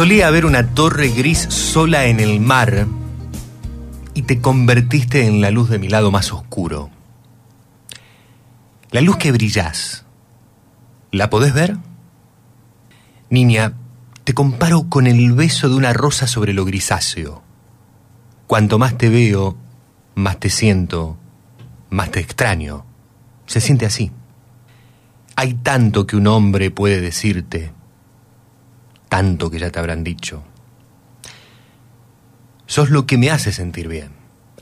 Solía haber una torre gris sola en el mar y te convertiste en la luz de mi lado más oscuro. La luz que brillás, ¿la podés ver? Niña, te comparo con el beso de una rosa sobre lo grisáceo. Cuanto más te veo, más te siento, más te extraño. Se siente así. Hay tanto que un hombre puede decirte tanto que ya te habrán dicho. Sos lo que me hace sentir bien,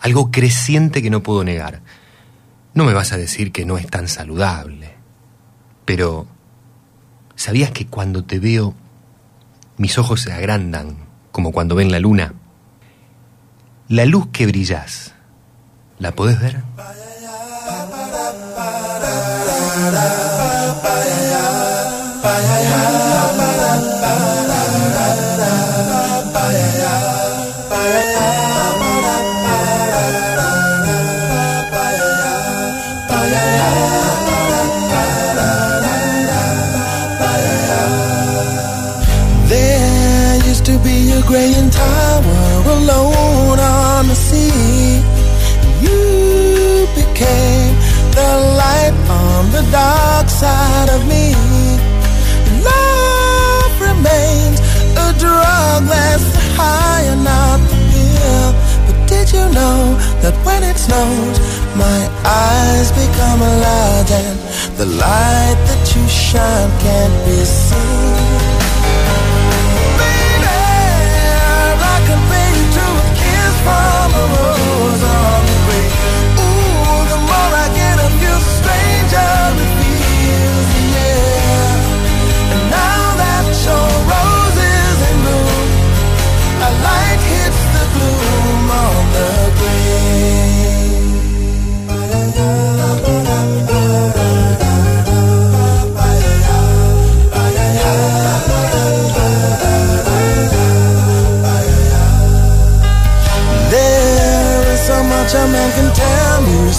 algo creciente que no puedo negar. No me vas a decir que no es tan saludable, pero ¿sabías que cuando te veo mis ojos se agrandan como cuando ven la luna? La luz que brillas, ¿la podés ver? Dark side of me. Love remains a drug that's high enough to pill. But did you know that when it snows, my eyes become large and the light that you shine can't be seen?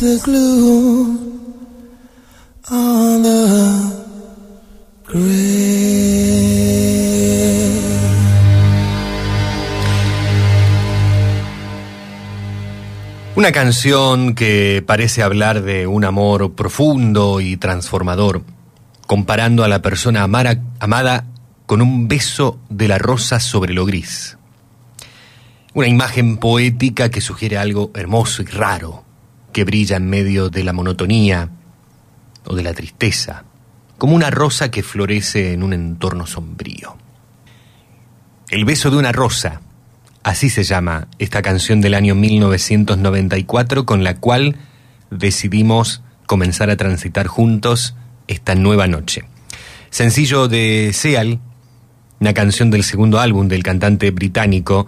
Glue Una canción que parece hablar de un amor profundo y transformador, comparando a la persona amada con un beso de la rosa sobre lo gris. Una imagen poética que sugiere algo hermoso y raro, que brilla en medio de la monotonía o de la tristeza, como una rosa que florece en un entorno sombrío. El beso de una rosa, así se llama esta canción del año 1994 con la cual decidimos comenzar a transitar juntos esta nueva noche. Sencillo de Seal, una canción del segundo álbum del cantante británico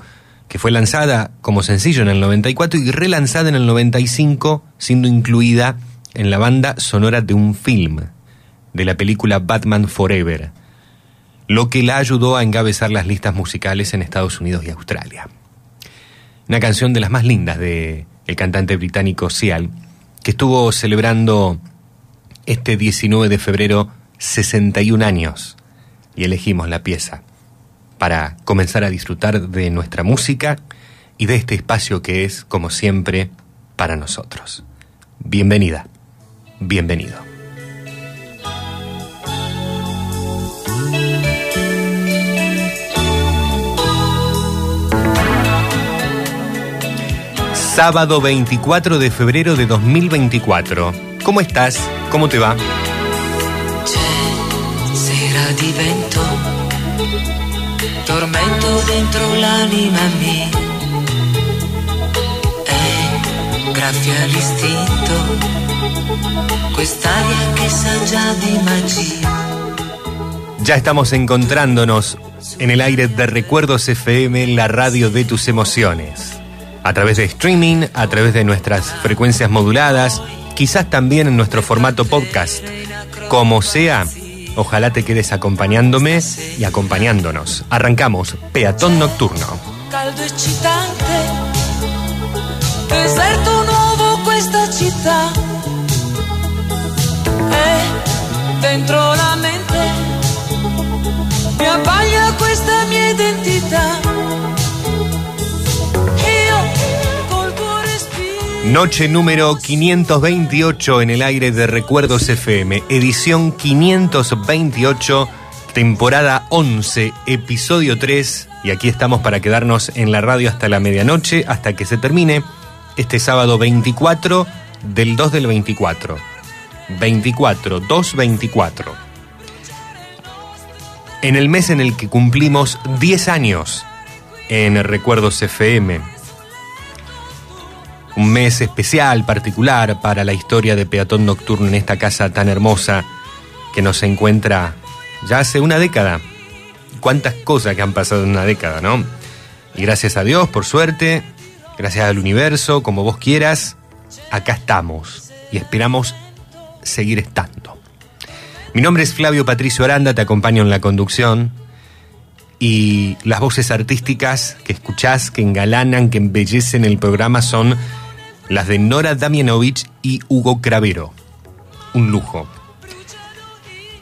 que fue lanzada como sencillo en el 94 y relanzada en el 95, siendo incluida en la banda sonora de un film, de la película Batman Forever, lo que la ayudó a encabezar las listas musicales en Estados Unidos y Australia. Una canción de las más lindas de el cantante británico Seal, que estuvo celebrando este 19 de febrero 61 años y elegimos la pieza para comenzar a disfrutar de nuestra música y de este espacio que es, como siempre, para nosotros. Bienvenida, bienvenido. Sábado 24 de febrero de 2024. ¿Cómo estás? ¿Cómo te va? Tormento dentro l'anima mia. È grazie all'istinto, quest'aria che sa già di magia. Ya estamos encontrándonos en el aire de Recuerdos FM, la radio de tus emociones. A través de streaming, a través de nuestras frecuencias moduladas, quizás también en nuestro formato podcast. Como sea, Ojalá te quedes acompañándome y acompañándonos. Arrancamos Peatón Nocturno. Caldo eccitante, deserto nuovo questa città. E dentro la mente mi abbaglia questa mia identità. Noche número 528 en el aire de Recuerdos FM, edición 528, temporada 11, episodio 3, y aquí estamos para quedarnos en la radio hasta la medianoche, hasta que se termine este sábado 24 del 2 del 24. 24, 2, 24. En el mes en el que cumplimos 10 años en Recuerdos FM un mes especial, particular para la historia de Peatón Nocturno en esta casa tan hermosa que nos encuentra ya hace una década. Cuántas cosas que han pasado en una década, ¿no? Y gracias a Dios, por suerte, gracias al universo, como vos quieras, acá estamos y esperamos seguir estando. Mi nombre es Flavio Patricio Aranda, te acompaño en la conducción y las voces artísticas que escuchás, que engalanan, que embellecen el programa son las de Nora Damianovich y Hugo Cravero. Un lujo.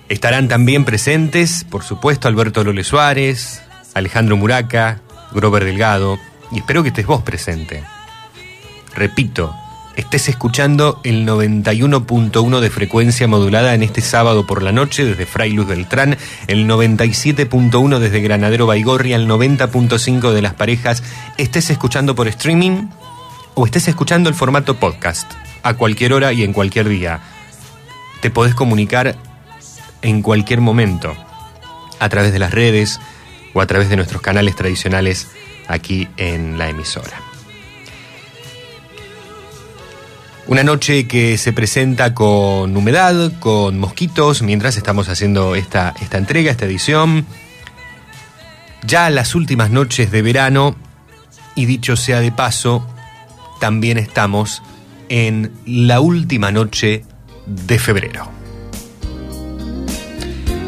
Estarán también presentes, por supuesto, Alberto Lole Suárez, Alejandro Muraca, Grover Delgado, y espero que estés vos presente. Repito, estés escuchando el 91.1 de frecuencia modulada en este sábado por la noche desde Fray Luz Beltrán, el 97.1 desde Granadero Baigorria, el 90.5 de las parejas, estés escuchando por streaming o estés escuchando el formato podcast a cualquier hora y en cualquier día. Te podés comunicar en cualquier momento a través de las redes o a través de nuestros canales tradicionales aquí en la emisora. Una noche que se presenta con humedad, con mosquitos, mientras estamos haciendo esta, esta entrega, esta edición. Ya las últimas noches de verano, y dicho sea de paso, también estamos en la última noche de febrero.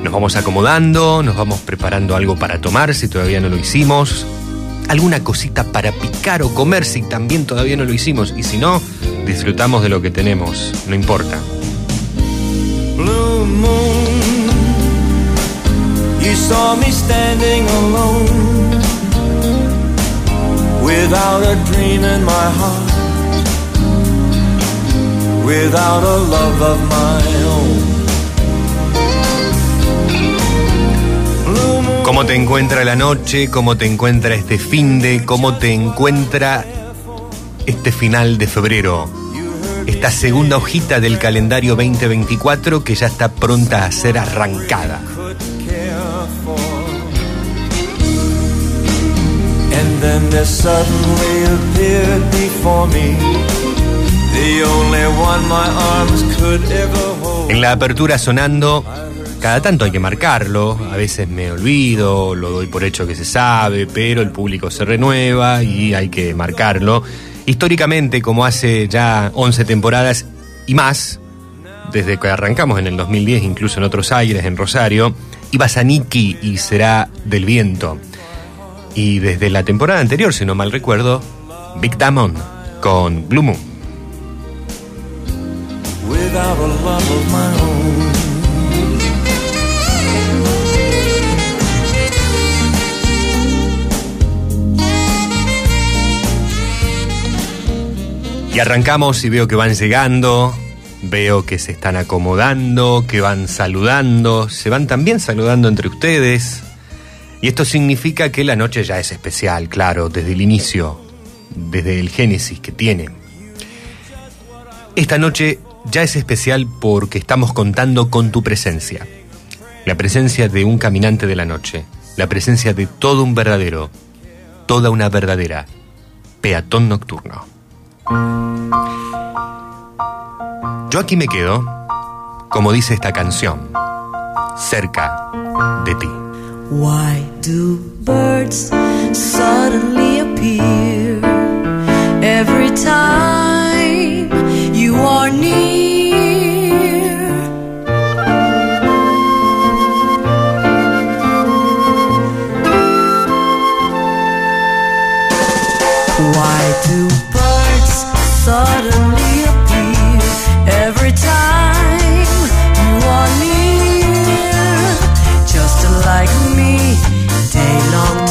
Nos vamos acomodando, nos vamos preparando algo para tomar si todavía no lo hicimos, alguna cosita para picar o comer si también todavía no lo hicimos, y si no, disfrutamos de lo que tenemos, no importa. Blue moon, you saw me standing alone without a dream in my heart, without a love of my ¿Cómo te encuentra la noche? ¿Cómo te encuentra este fin de? ¿Cómo te encuentra este final de febrero? Esta segunda hojita del calendario 2024 que ya está pronta a ser arrancada. could care for. And then there suddenly appeared before me the only one my arms could ever hold. En la apertura sonando, cada tanto hay que marcarlo, a veces me olvido, lo doy por hecho que se sabe, pero el público se renueva y hay que marcarlo. Históricamente, como hace ya 11 temporadas y más, desde que arrancamos en el 2010, incluso en otros aires, en Rosario, iba Saniki y será del viento. Y desde la temporada anterior, si no mal recuerdo, Big Damon con Blue Moon. Y arrancamos y veo que van llegando, veo que se están acomodando, que van saludando, se van también saludando entre ustedes. Y esto significa que la noche ya es especial, claro, desde el inicio, desde el génesis que tiene. Esta noche ya es especial porque estamos contando con tu presencia. La presencia de un caminante de la noche, la presencia de todo un verdadero, toda una verdadera peatón nocturno. Yo aquí me quedo, como dice esta canción, cerca de ti. Why do birds suddenly appear every time you are near? Like me, they long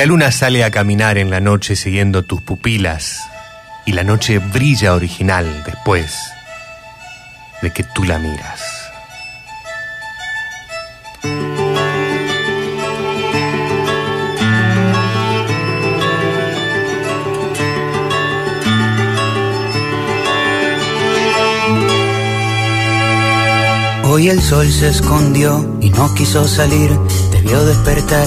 la luna sale a caminar en la noche siguiendo tus pupilas. Y la noche brilla original después de que tú la miras. Hoy el sol se escondió y no quiso salir, vio despertar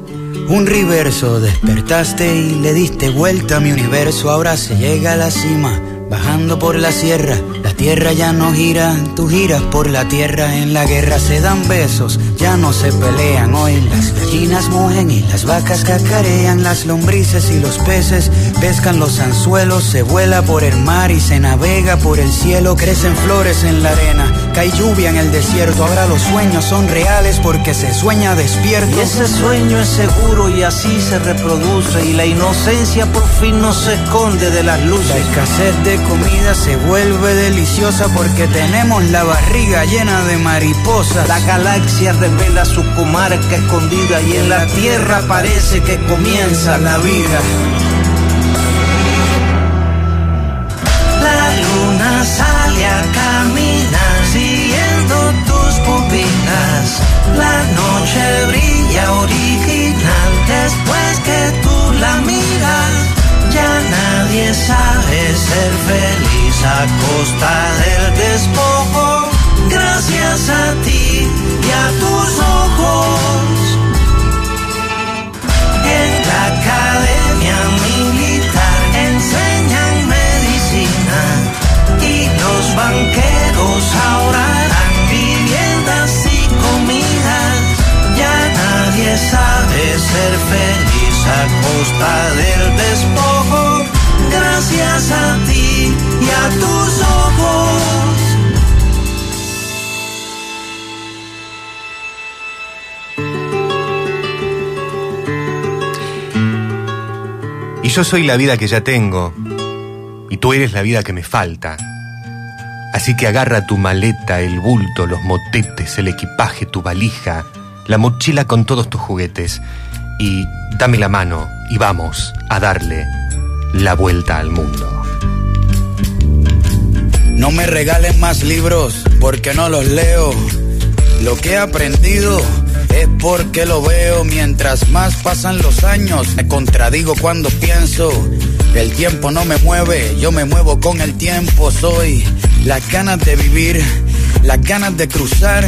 un reverso. Despertaste y le diste vuelta a mi universo. Ahora se llega a la cima, bajando por la sierra. La tierra ya no gira, tú giras por la tierra. En la guerra se dan besos, ya no se pelean. Hoy las gallinas mugen y las vacas cacarean. Las lombrices y los peces pescan los anzuelos. Se vuela por el mar y se navega por el cielo. Crecen flores en la arena, cae lluvia en el desierto. Ahora los sueños son reales porque se sueña despierto. Y ese sueño es seguro y así se reproduce y la inocencia por fin no se esconde de las La luces. escasez de comida se vuelve deliciosa porque tenemos la barriga llena de mariposas. La galaxia revela su comarca escondida y en la tierra parece que comienza la vida. Después que tú la miras. Ya nadie sabe ser feliz a costa del despojo. Gracias a ti y a tus ojos. En la academia ser feliz a costa del despojo. Gracias a ti y a tus ojos. Y yo soy la vida que ya tengo, y tú eres la vida que me falta. Así que agarra tu maleta, el bulto, los motetes, el equipaje, tu valija, la mochila con todos tus juguetes, y dame la mano y vamos a darle la vuelta al mundo. No me regalen más libros porque no los leo. Lo que he aprendido es porque lo veo. Mientras más pasan los años, me contradigo cuando pienso. El tiempo no me mueve, yo me muevo con el tiempo. Soy las ganas de vivir, las ganas de cruzar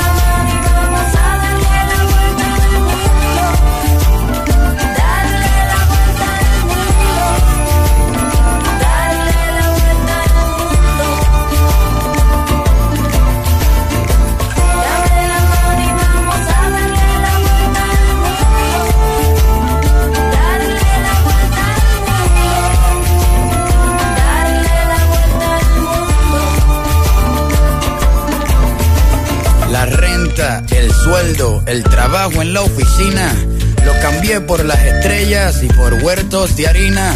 sueldo, el trabajo en la oficina. Lo cambié por las estrellas y por huertos de harina.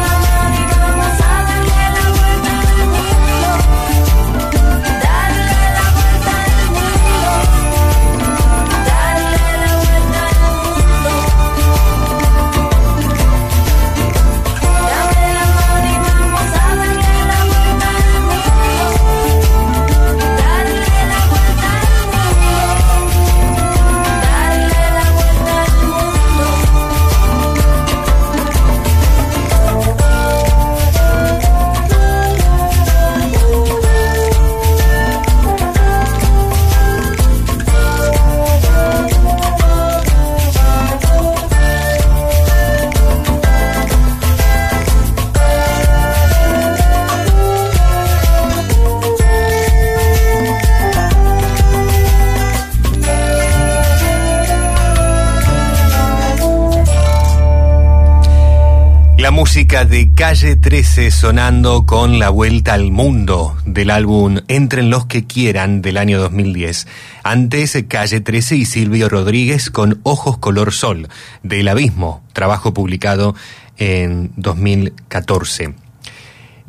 música de Calle 13 sonando con La Vuelta al Mundo del álbum Entren los que quieran del año 2010. Antes Calle 13 y Silvio Rodríguez con Ojos color sol del Abismo, trabajo publicado en 2014.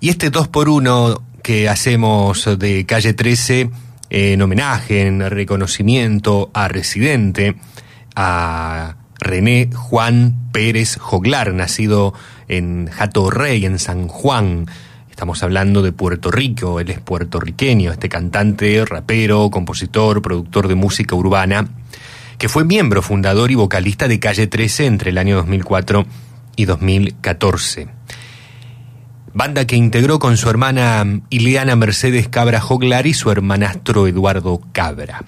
Y este 2 por 1 que hacemos de Calle 13 en homenaje, en reconocimiento a Residente, a René Juan Pérez Joglar, nacido en Jato Rey, en San Juan. Estamos hablando de Puerto Rico, él es puertorriqueño, este cantante, rapero, compositor, productor de música urbana, que fue miembro fundador y vocalista de Calle 13 entre el año 2004 y 2014. Banda que integró con su hermana Ileana Mercedes Cabra Joglar y su hermanastro Eduardo Cabra.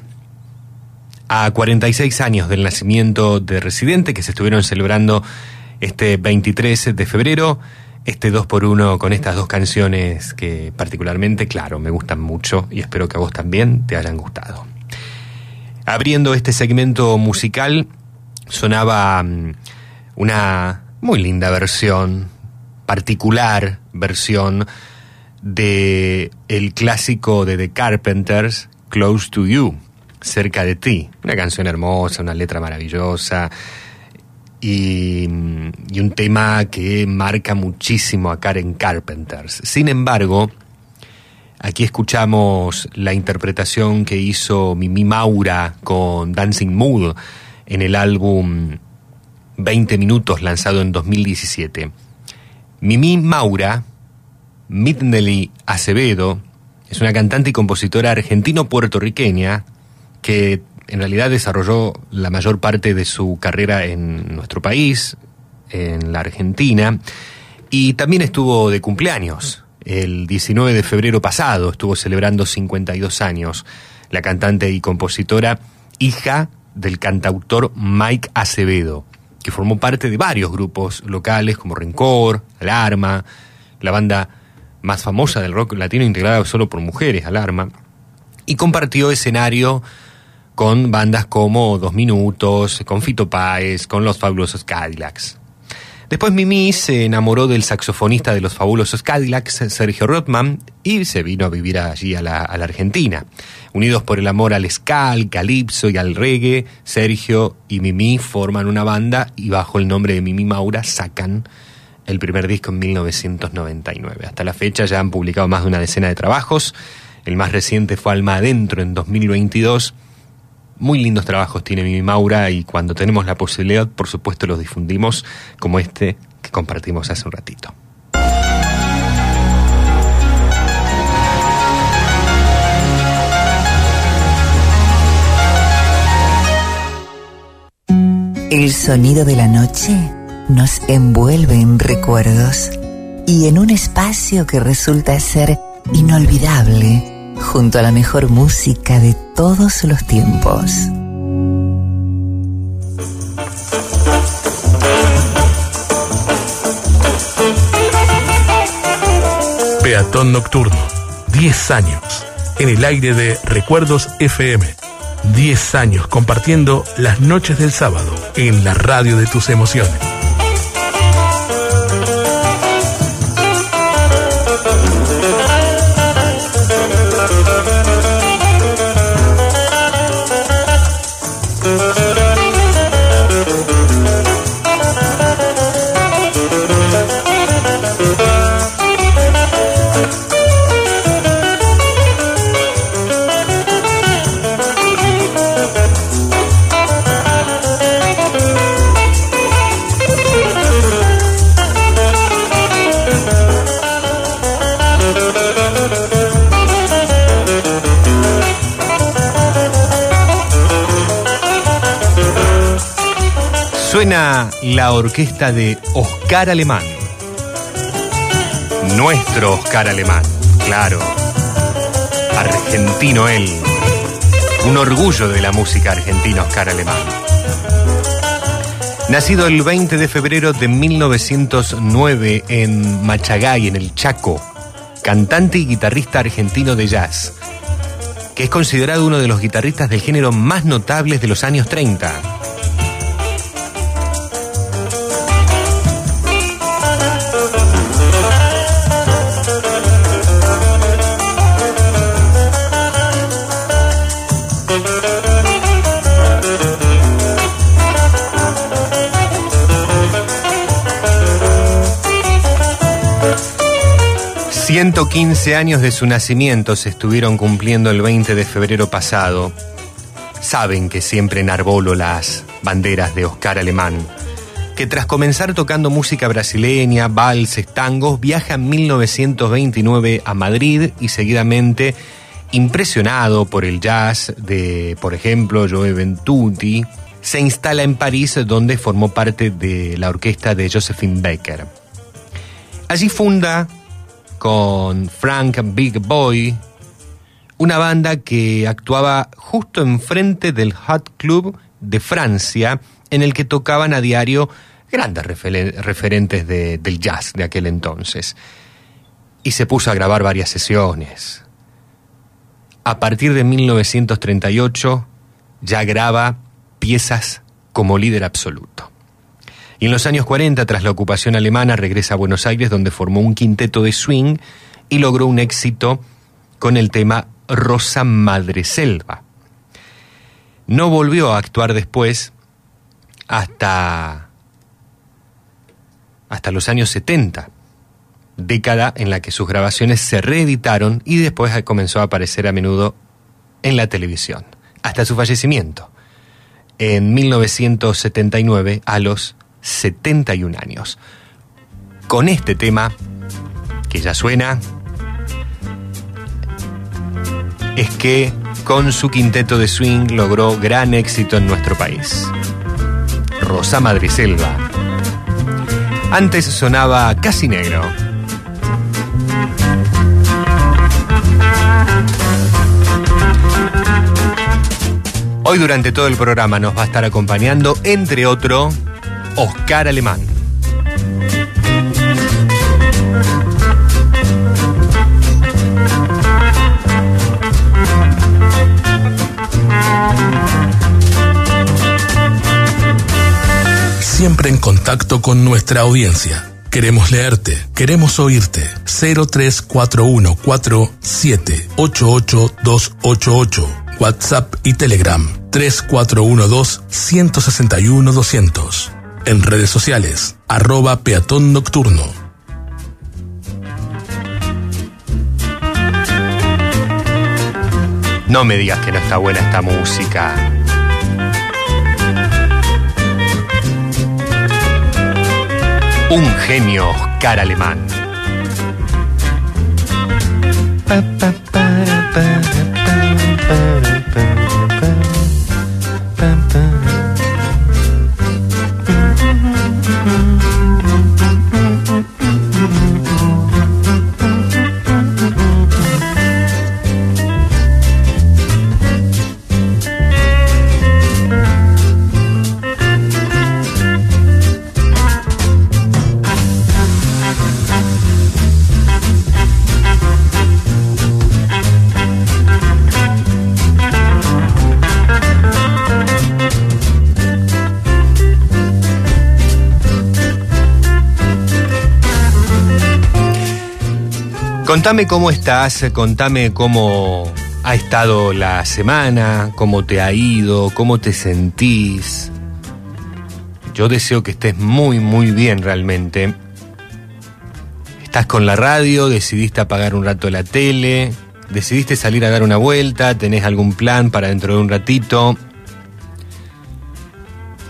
a 46 años del nacimiento de Residente, que se estuvieron celebrando este 23 de febrero, este 2 por 1 con estas dos canciones que particularmente, claro, me gustan mucho y espero que a vos también te hayan gustado. Abriendo este segmento musical, sonaba mm, una muy linda versión, particular versión de el clásico de The Carpenters, Close to You, cerca de ti. Una canción hermosa, una letra maravillosa y, un tema que marca muchísimo a Karen Carpenters. Sin embargo, Aquí escuchamos la interpretación que hizo Mimi Maura con Dancing Mood en el álbum 20 Minutos lanzado en 2017. Mimi Maura, Midney Acevedo, es una cantante y compositora argentino-puertorriqueña que en realidad desarrolló la mayor parte de su carrera en nuestro país, en la Argentina, y también estuvo de cumpleaños. El 19 de febrero pasado estuvo celebrando 52 años la cantante y compositora, hija del cantautor Mike Acevedo, que formó parte de varios grupos locales como Rencor, Alarma, la banda más famosa del rock latino integrada solo por mujeres, Alarma, y compartió escenario con bandas como Dos Minutos, con Fito Páez, con Los Fabulosos Cadillacs. Después Mimi se enamoró del saxofonista de los fabulosos Cadillacs, Sergio Rothman, y se vino a vivir allí a la, Argentina. Unidos por el amor al ska, al calipso y al reggae, Sergio y Mimi forman una banda y bajo el nombre de Mimi Maura sacan el primer disco en 1999. Hasta la fecha ya han publicado más de una decena de trabajos. El más reciente fue Alma Adentro en 2022 muy lindos trabajos tiene Mimi Maura y cuando tenemos la posibilidad, por supuesto, los difundimos como este que compartimos hace un ratito. El sonido de la noche nos envuelve en recuerdos y en un espacio que resulta ser inolvidable junto a la mejor música de todos los tiempos. Peatón Nocturno, 10 años, en el aire de Recuerdos FM. 10 años compartiendo las noches del sábado en la radio de tus emociones. La orquesta de Oscar Alemán. Nuestro Oscar Alemán, claro. Argentino él. Un orgullo de la música argentina, Oscar Alemán. Nacido el 20 de febrero de 1909 en Machagay, en el Chaco, cantante y guitarrista argentino de jazz, que es considerado uno de los guitarristas del género más notables de los años 30. ...115 años de su nacimiento se estuvieron cumpliendo el 20 de febrero pasado. Saben que siempre enarbolo las banderas de Oscar Alemán, que tras comenzar tocando música brasileña, valses, tangos, viaja en 1929 a Madrid y seguidamente, impresionado por el jazz de, por ejemplo, Joe Ventuti, se instala en París donde formó parte de la orquesta de Josephine Baker. Allí funda con Frank Big Boy una banda que actuaba justo enfrente del Hot Club de Francia, en el que tocaban a diario grandes referen- referentes de- del jazz de aquel entonces. Y se puso a grabar varias sesiones. A partir de 1938 ya graba piezas como líder absoluto. Y en los años 40, tras la ocupación alemana, regresa a Buenos Aires donde formó un quinteto de swing y logró un éxito con el tema Rosa Madreselva. No volvió a actuar después hasta, hasta los años 70, década en la que sus grabaciones se reeditaron y después comenzó a aparecer a menudo en la televisión, hasta su fallecimiento, en 1979 a los 71 años. Con este tema, que ya suena, es que con su quinteto de swing logró gran éxito en nuestro país. Rosa Madriselva. Antes sonaba Casi Negro. Hoy durante todo el programa nos va a estar acompañando, entre otro, Oscar Alemán. Siempre en contacto con nuestra audiencia. Queremos leerte, queremos oírte. 03414788288. WhatsApp y Telegram 3412-161-200. En redes sociales, arroba peatón nocturno. No me digas que no está buena esta música. Un genio Oscar Alemán. Contame cómo estás, contame cómo ha estado la semana, cómo te ha ido, cómo te sentís. Yo deseo que estés muy, muy bien realmente. Estás con la radio, decidiste apagar un rato la tele, decidiste salir a dar una vuelta, tenés algún plan para dentro de un ratito.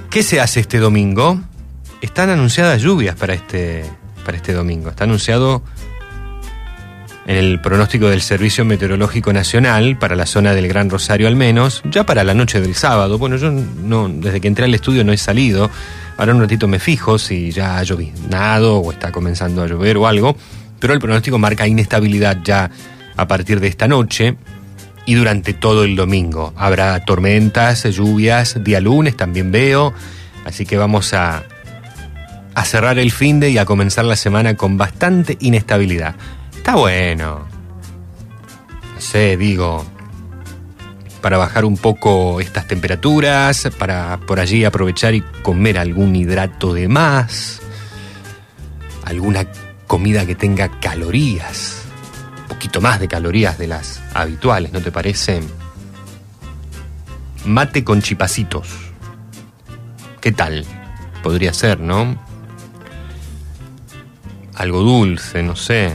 ¿Qué se hace este domingo? Están anunciadas lluvias para este, para este domingo. Está anunciado el pronóstico del Servicio Meteorológico Nacional, para la zona del Gran Rosario al menos, ya para la noche del sábado. Bueno, yo no, desde que entré al estudio no he salido. Ahora un ratito me fijo si ya ha llovinado o está comenzando a llover o algo. Pero el pronóstico marca inestabilidad ya a partir de esta noche y durante todo el domingo. Habrá tormentas, lluvias, día lunes también veo. Así que vamos a cerrar el fin de y a comenzar la semana con bastante inestabilidad. Está bueno. No sé, digo, para bajar un poco estas temperaturas, para por allí aprovechar y comer algún hidrato de más, alguna comida que tenga calorías, un poquito más de calorías de las habituales, ¿no te parece? Mate con chipacitos. ¿Qué tal? Podría ser, ¿no? Algo dulce, no sé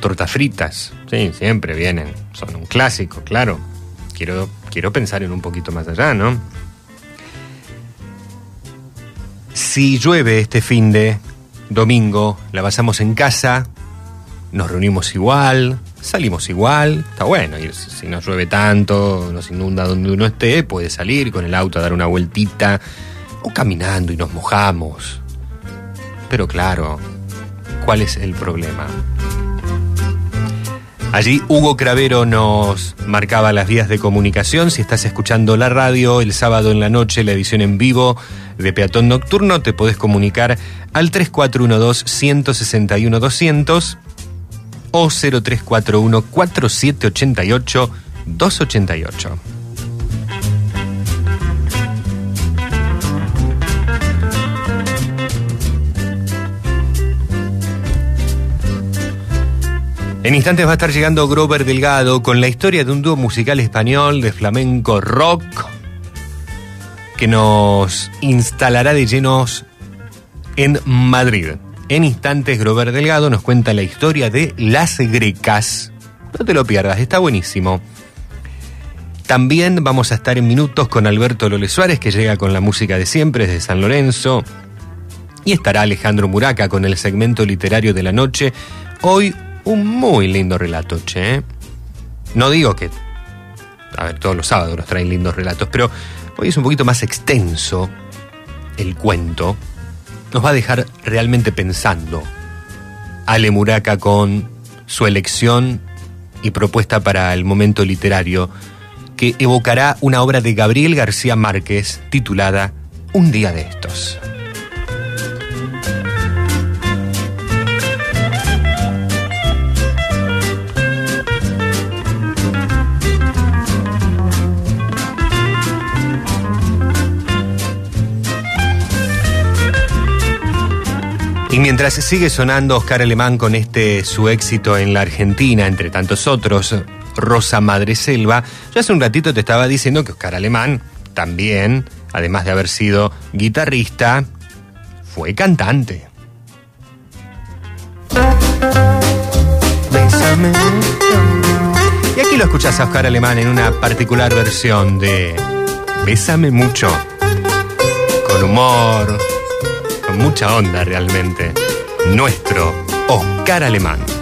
tortas fritas, sí, siempre vienen, son un clásico, claro. Quiero, quiero pensar en un poquito más allá, ¿no? Si llueve este fin de domingo, la pasamos en casa, nos reunimos igual, salimos igual, está bueno, y si no llueve tanto, nos inunda donde uno esté, puede salir con el auto a dar una vueltita o caminando y nos mojamos. Pero claro, ¿cuál es el problema? Allí Hugo Cravero nos marcaba las vías de comunicación. Si estás escuchando la radio el sábado en la noche, la edición en vivo de Peatón Nocturno, te podés comunicar al 3412-161-200 o 0341-4788-288. En instantes va a estar llegando Grover Delgado con la historia de un dúo musical español de flamenco rock que nos instalará de llenos en Madrid. En instantes Grover Delgado nos cuenta la historia de Las Grecas. No te lo pierdas, está buenísimo. También vamos a estar en minutos con Alberto Lole Suárez, que llega con la música de siempre desde San Lorenzo. Y estará Alejandro Muraca con el segmento literario de la noche. Hoy un muy lindo relato, che. No digo que. A ver, todos los sábados nos traen lindos relatos, pero hoy es un poquito más extenso el cuento. Nos va a dejar realmente pensando. Ale Muraca con su elección y propuesta para el momento literario, que evocará una obra de Gabriel García Márquez titulada Un día de estos. Y mientras sigue sonando Oscar Alemán con este su éxito en la Argentina, entre tantos otros, Rosa Madre Selva, yo hace un ratito te estaba diciendo que Oscar Alemán también, además de haber sido guitarrista, fue cantante. Bésame. Y aquí lo escuchas a Oscar Alemán en una particular versión de Bésame mucho, con humor, mucha onda realmente. Nuestro Oscar Alemán.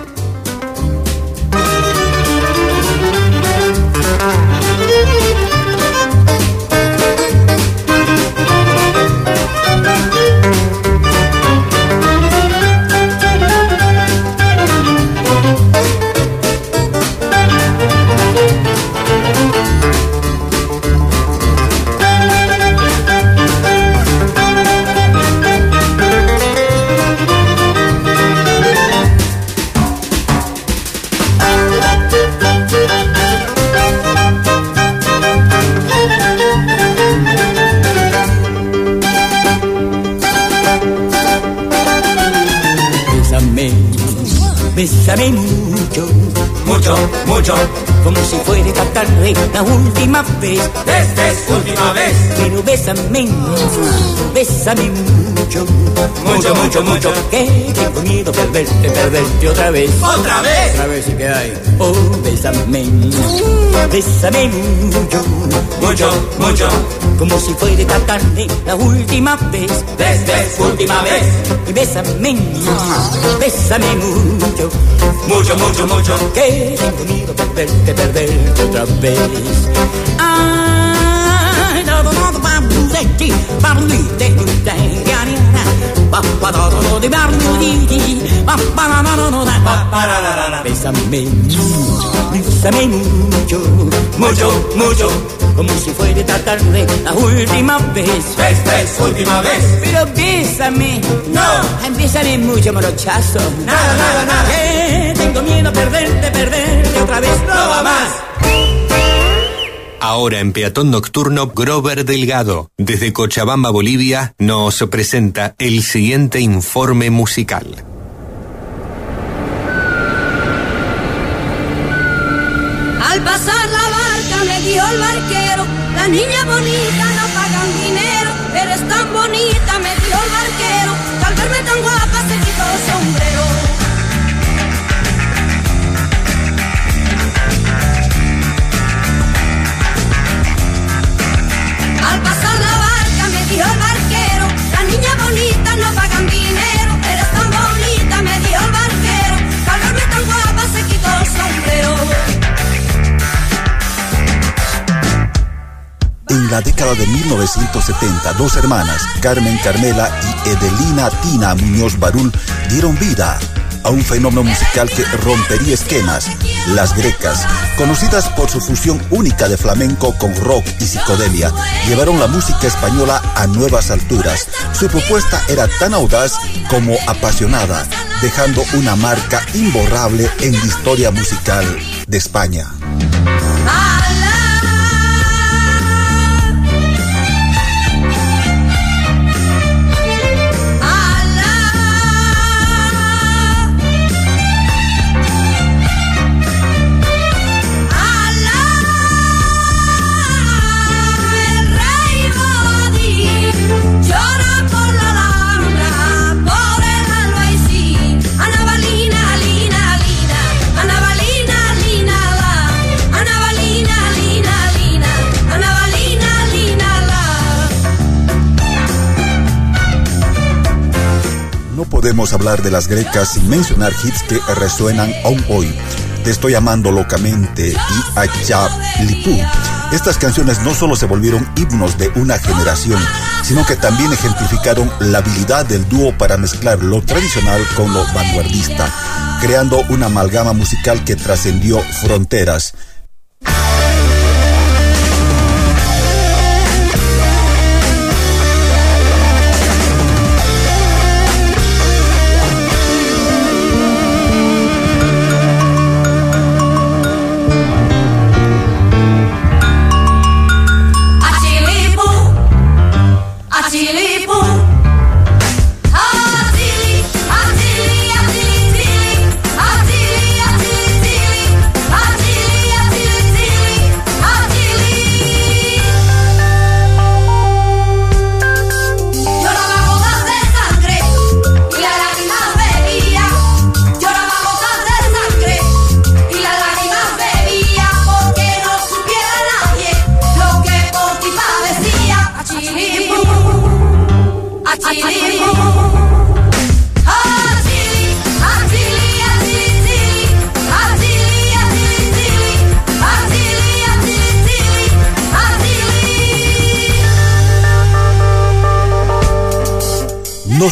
Bésame mucho, mucho, mucho, como si fuera esta tarde la última vez. Esta es última vez. Pero bésame, bésame mucho, mucho, mucho, mucho, que tengo miedo perderte, perderte otra vez. Otra vez. Otra vez sí que hay. Oh, bésame, bésame mucho, Mucho, mucho. como si fuera esta tarde la última vez. Esta es última vez. Y bésame, bésame mucho, Mucho, mucho, mucho. que tengo miedo perderte, perderte otra vez. Ay, no. Bésame, mucho, Mucho, mucho. como si fuera esta tarde la última vez. Última vez. Pero bésame, No. Bésame mucho, morochazo. Nada, nada, nada. Tengo miedo a perderte, perderte otra vez. No va más. Ahora en Peatón Nocturno, Grover Delgado, desde Cochabamba, Bolivia, nos presenta el siguiente informe musical. Al pasar la barca me dio el barquero, la niña bonita no pagan dinero, eres tan bonita me dio el barquero, que al verme tan guapa se En la década de 1970, dos hermanas, Carmen Carmela y Edelina Tina Muñoz Barul, dieron vida a un fenómeno musical que rompería esquemas, las grecas, conocidas por su fusión única de flamenco con rock y psicodelia, llevaron la música española a nuevas alturas. Su propuesta era tan audaz como apasionada, dejando una marca imborrable en la historia musical de España. Podemos hablar de las grecas sin mencionar hits que resuenan aún hoy. Te estoy amando locamente y Achapilipú. Estas canciones no solo se volvieron himnos de una generación, sino que también ejemplificaron la habilidad del dúo para mezclar lo tradicional con lo vanguardista, creando una amalgama musical que trascendió fronteras.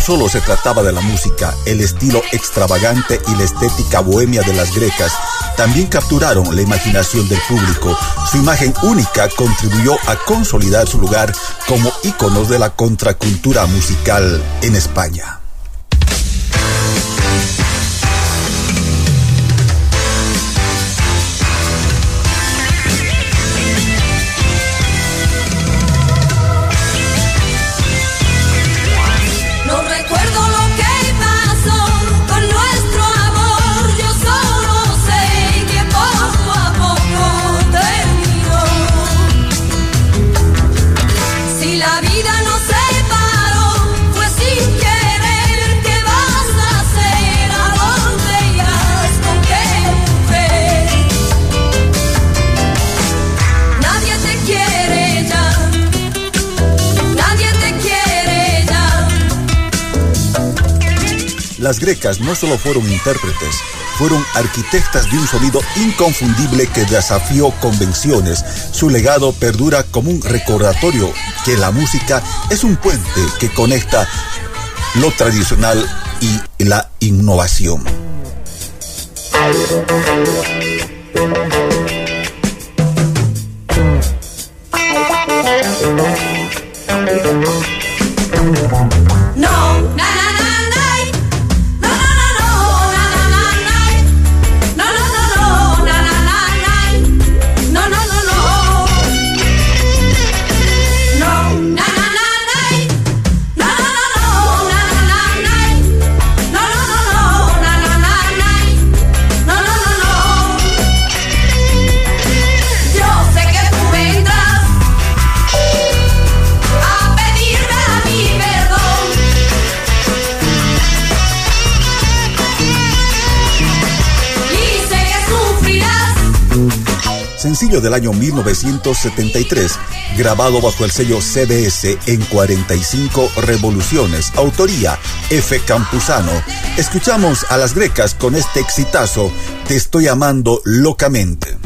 Solo se trataba de la música, el estilo extravagante y la estética bohemia de las grecas también capturaron la imaginación del público. Su imagen única contribuyó a consolidar su lugar como íconos de la contracultura musical en España. Las grecas no solo fueron intérpretes, fueron arquitectas de un sonido inconfundible que desafió convenciones. Su legado perdura como un recordatorio que la música es un puente que conecta lo tradicional y la innovación. del año 1973, grabado bajo el sello CBS en 45 revoluciones, autoría F. Campuzano. Escuchamos a las grecas con este exitazo, Te estoy amando locamente.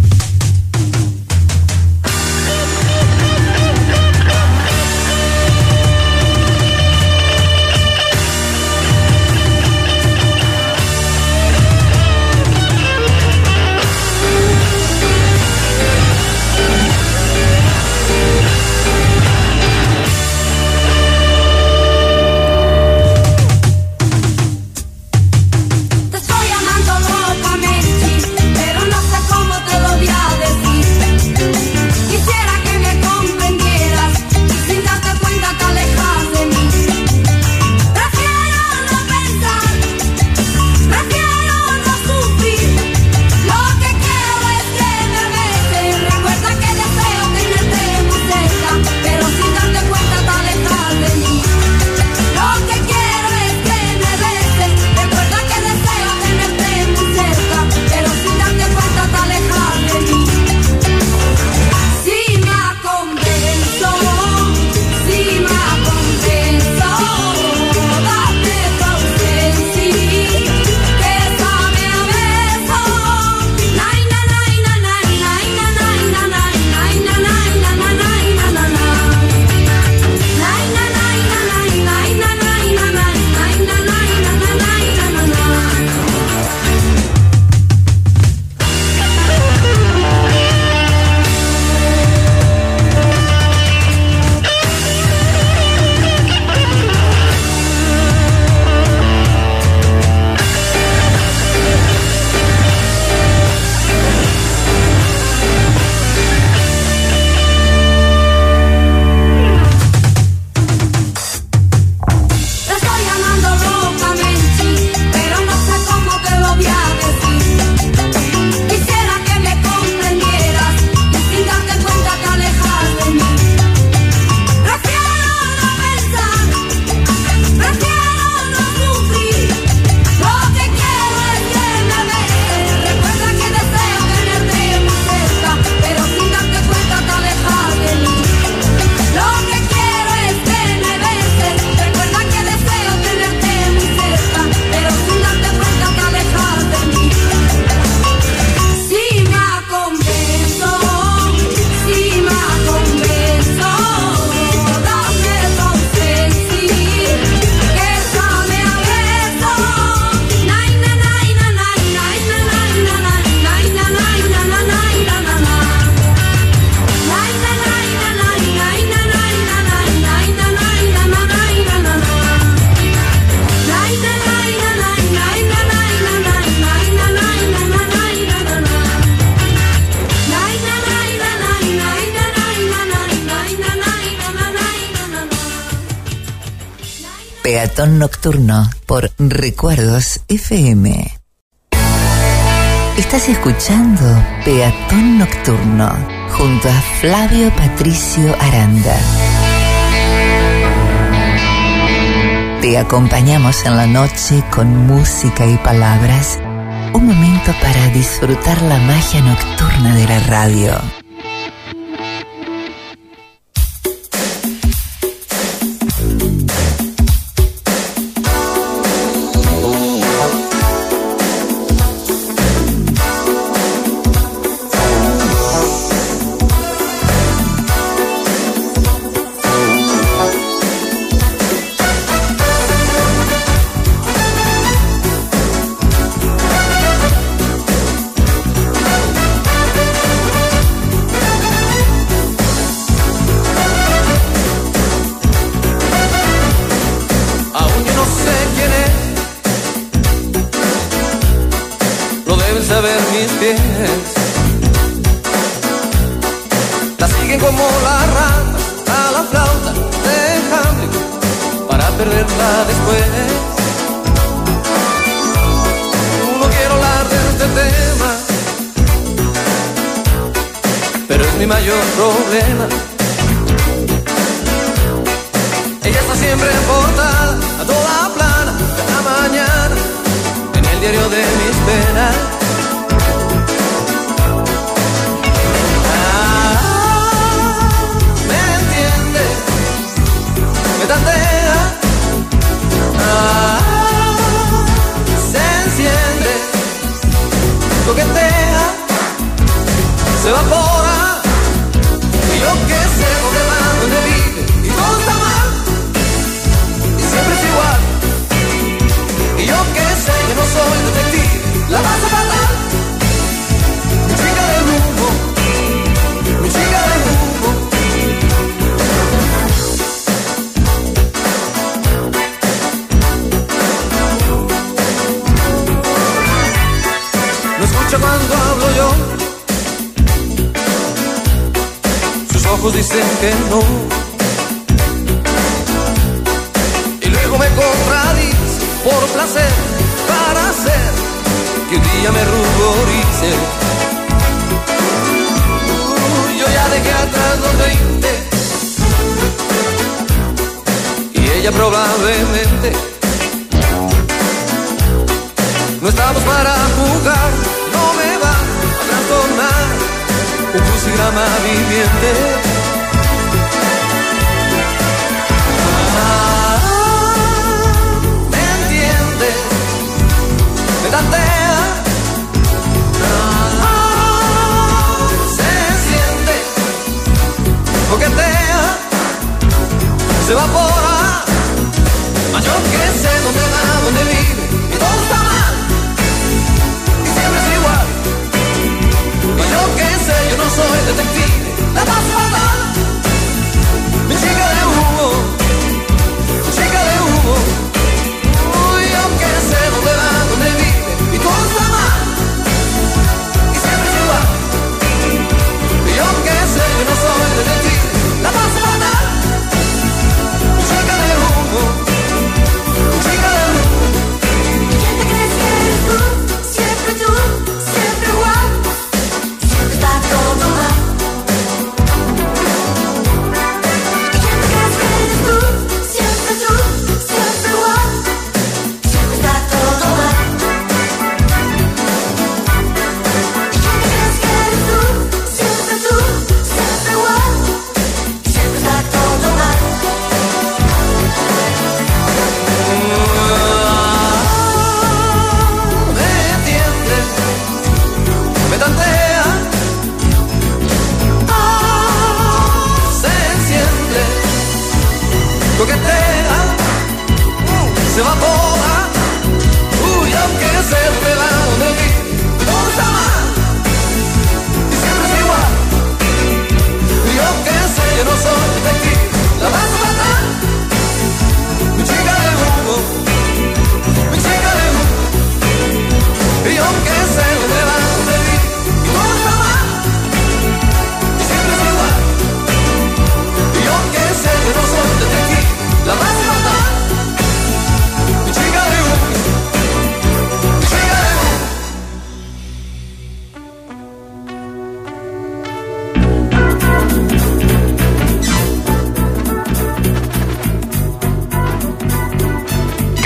por Recuerdos FM. Estás escuchando Peatón Nocturno junto a Flavio Patricio Aranda. Te acompañamos en la noche con música y palabras. Un momento para disfrutar la magia nocturna de la radio.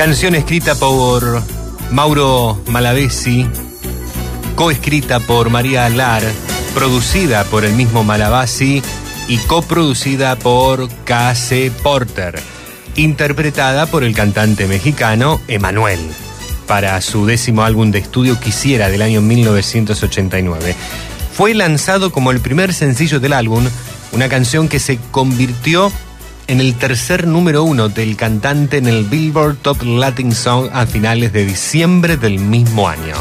Canción escrita por Mauro Malavesi, coescrita por María Alar, producida por el mismo Malavasi y coproducida por K.C. Porter, interpretada por el cantante mexicano Emanuel para su décimo álbum de estudio Quisiera del año 1989. Fue lanzado como el primer sencillo del álbum, una canción que se convirtió en el tercer número uno del cantante en el Billboard Top Latin Song a finales de diciembre del mismo año.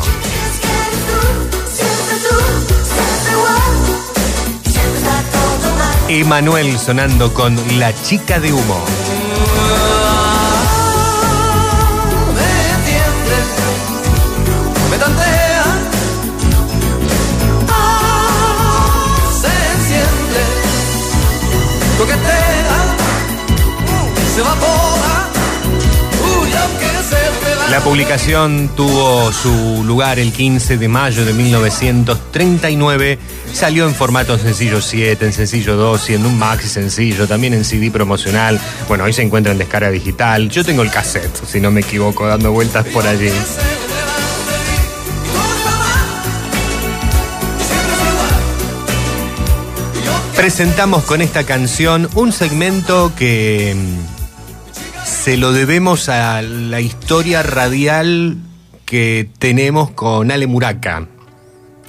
Emanuel sonando con La chica de humo. La publicación tuvo su lugar el 15 de mayo de 1939. Salió en formato sencillo 7, en sencillo 2 y en un maxi sencillo, también en CD promocional. Bueno, hoy se encuentra en descarga digital. Yo tengo el cassette, si no me equivoco, dando vueltas por allí. Presentamos con esta canción un segmento que mm, se lo debemos a la historia radial que tenemos con Ale Muraca.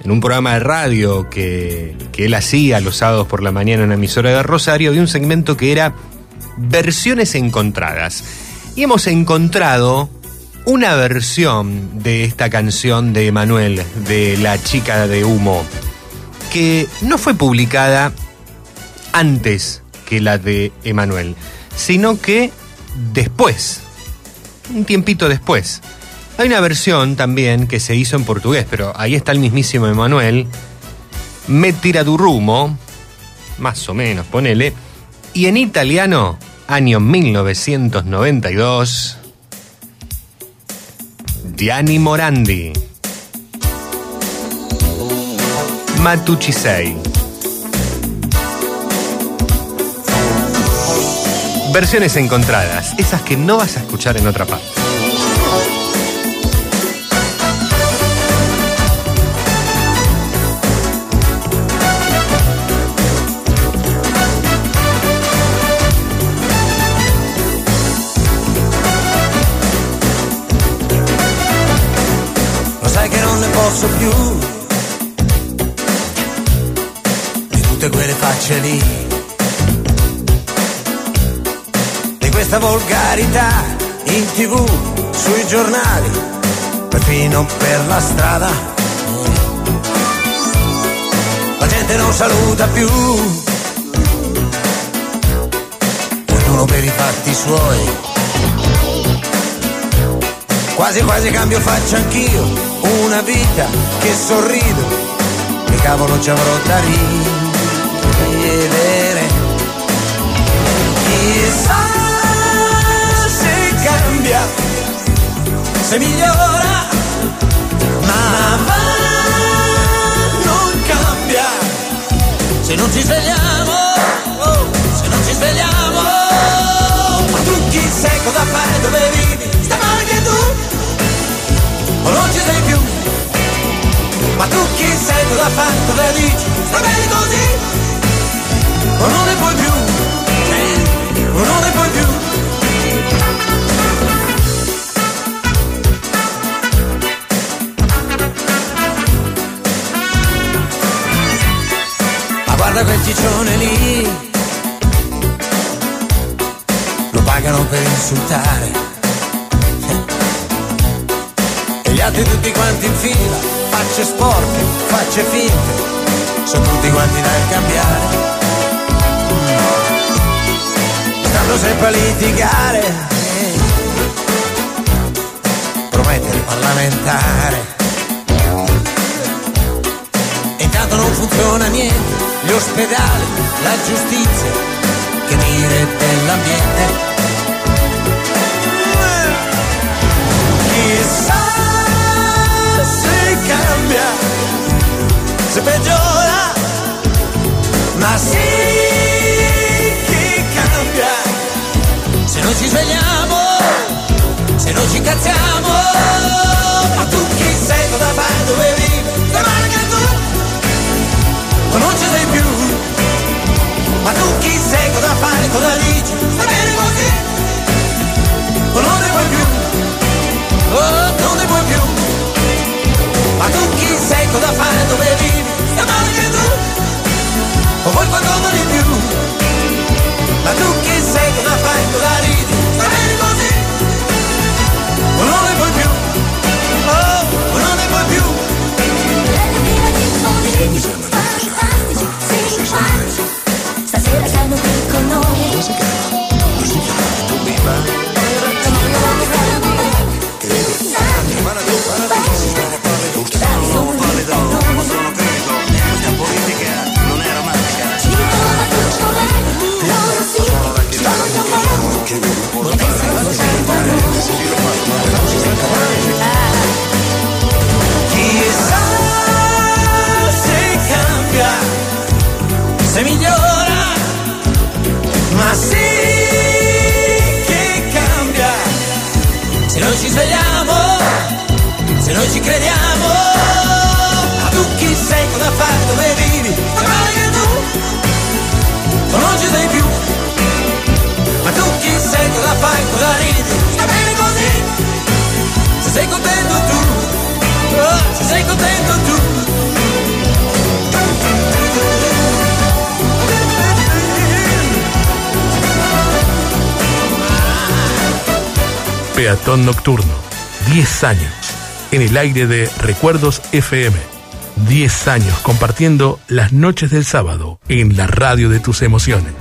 En un programa de radio que, que él hacía los sábados por la mañana en una emisora de Rosario, había un segmento que era versiones encontradas. Y hemos encontrado una versión de esta canción de Emanuel, de La chica de humo, que no fue publicada antes que la de Emanuel, sino que después, un tiempito después. Hay una versión también que se hizo en portugués, pero ahí está el mismísimo Emanuel, Me tira du rumo, más o menos, ponele, y en italiano, año 1992, Gianni Morandi. Ma Versiones encontradas, esas que no vas a escuchar en otra parte. Posso più di tutte quelle facce lì, questa volgarità in tv, sui giornali, perfino per la strada. La gente non saluta più, ognuno per i fatti suoi. Quasi quasi cambio faccia anch'io, una vita che sorrido, che cavolo ci avrò da ridere. Chissà se migliora, ma va, non cambia. Se non ci svegliamo, oh, se non ci svegliamo, ma tu chi sei, cosa fai, dove vivi, sta male anche tu, o non ci sei più, ma tu chi sei, cosa fai, dove dici, sta bene così, o non ne puoi più, o non ne puoi più. Guarda quel ciccione lì, lo pagano per insultare. E gli altri tutti quanti in fila, facce sporche, facce finte, sono tutti quanti da cambiare. Stanno sempre a litigare, promettere parlamentare. E intanto non funziona niente, gli ospedali, la giustizia, che dire dell'ambiente. Chissà se cambia, se peggiora, ma sì che cambia. Se non ci svegliamo, se non ci cazziamo. Ma tu chi sei, cosa dove vivi? Ma tu chi sei, cosa fai, cosa dici? Stai bene così, o non ne vuoi più, oh, non ne vuoi più. Ma tu chi sei, cosa fai, dove vivi? Stai male che tu, o vuoi qualcosa di più? Ma tu chi sei, cosa fai, cosa ridi? Stai bene così, o non ne vuoi più, oh, non ne vuoi più. Se migliora, ma sì che cambia. Se noi ci svegliamo, se noi ci crediamo, ma tu chi sei, cosa fai, dove vivi? Ma male che tu, non ci sei più. Ma tu chi sei, cosa fai, cosa ridi? Sta bene così, se sei contento tu. Se sei contento tu Peatón Nocturno. 10 años. En el aire de Recuerdos FM. 10 años compartiendo las noches del sábado en la radio de tus emociones.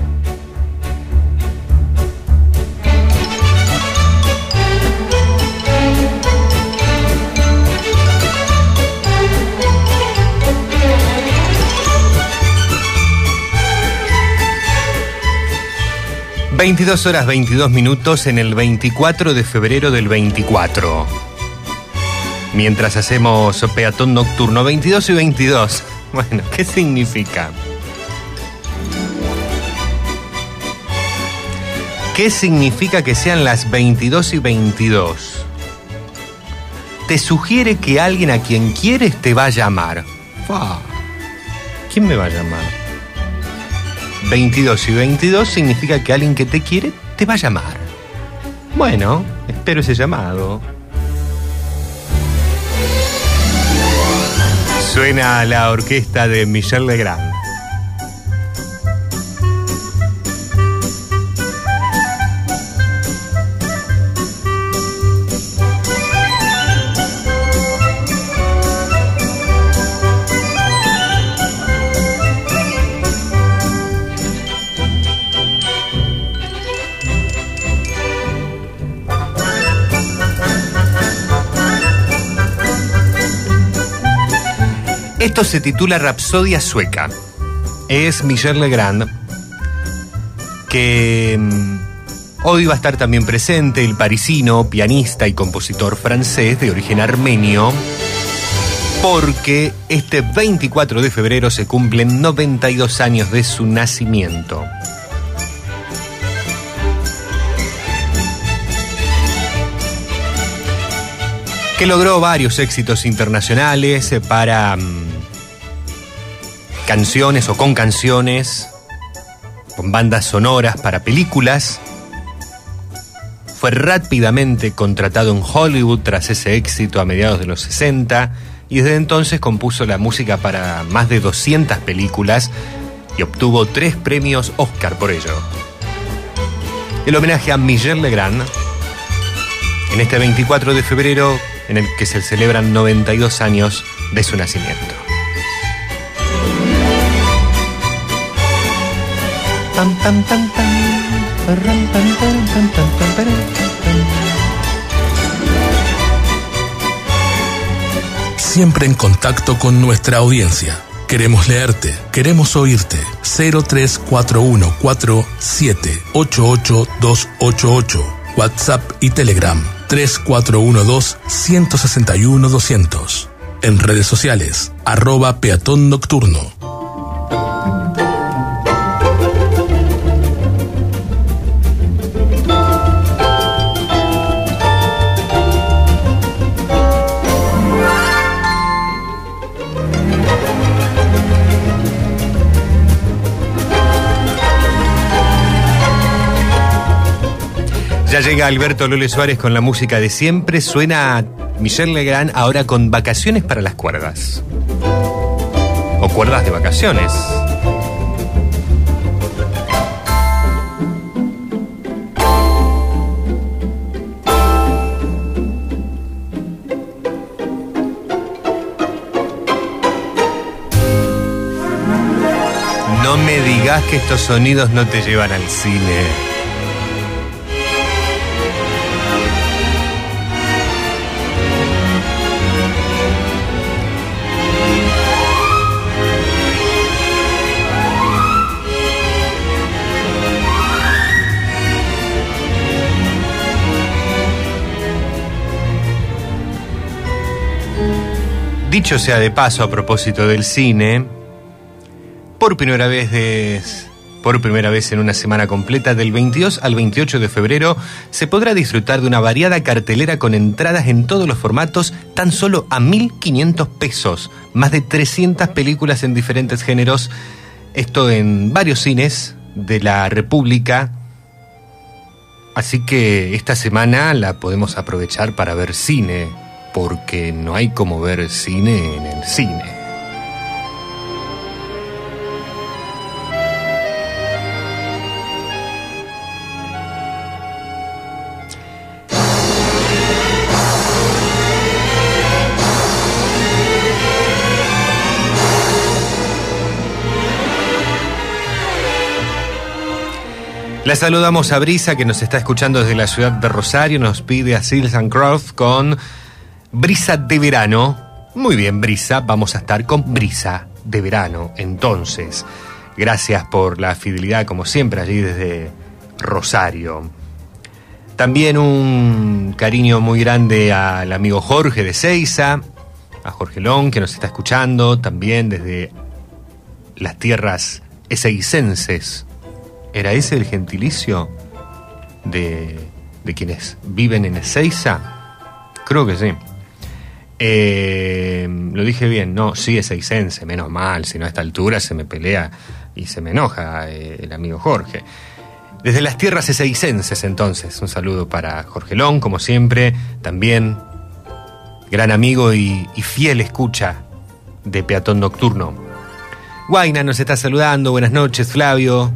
22 horas 22 minutos en el 24 de febrero del 24. Mientras hacemos peatón nocturno 22 y 22. Bueno, ¿qué significa? ¿Qué significa que sean las 22 y 22? Te sugiere que alguien a quien quieres te va a llamar. ¿Quién me va a llamar? 22 y 22 significa que alguien que te quiere te va a llamar. Bueno, espero ese llamado. Suena la orquesta de Michel Legrand. Esto se titula Rapsodia Sueca. Es Michel Legrand, que mm, hoy va a estar también presente el parisino, pianista y compositor francés de origen armenio, porque este 24 de febrero se cumplen 92 años de su nacimiento. que logró varios éxitos internacionales para mm, canciones o con canciones, con bandas sonoras para películas. Fue rápidamente contratado en Hollywood tras ese éxito a mediados de los 60 y desde entonces compuso la música para más de 200 películas y obtuvo tres premios Oscar por ello. El homenaje a Michel Legrand en este 24 de febrero en el que se celebran 92 años de su nacimiento. Siempre en contacto con nuestra audiencia. Queremos leerte, queremos oírte. 03414788288. WhatsApp y Telegram 3412-161-200. En redes sociales, arroba peatón nocturno. Llega Alberto Lole Suárez con la música de siempre. Suena Michelle Legrand ahora con vacaciones para las cuerdas. O cuerdas de vacaciones. No me digas que estos sonidos no te llevan al cine. Dicho sea de paso a propósito del cine, por primera vez de- por primera vez en una semana completa del 22 al 28 de febrero se podrá disfrutar de una variada cartelera con entradas en todos los formatos tan solo a 1500 pesos, más de 300 películas en diferentes géneros, esto en varios cines de la República. Así que esta semana la podemos aprovechar para ver cine, porque no hay como ver cine en el cine. La saludamos a Brisa, que nos está escuchando desde la ciudad de Rosario. Nos pide a Seals and Croft con Brisa de verano. Muy bien, Brisa. Vamos a estar con Brisa de verano. Entonces, gracias por la fidelidad, como siempre, allí desde Rosario. También un cariño muy grande al amigo Jorge de Seiza, a Jorge Long, que nos está escuchando también desde las tierras eseicenses. ¿Era ese el gentilicio de, de quienes viven en Ezeiza? Creo que sí. Eh, lo dije bien, no, sí es eicense, menos mal, si no a esta altura se me pelea y se me enoja eh, el amigo Jorge. Desde las tierras ezeicenses entonces, un saludo para Jorgelón, como siempre, también gran amigo y, y fiel escucha de Peatón Nocturno. Guaina nos está saludando, buenas noches Flavio,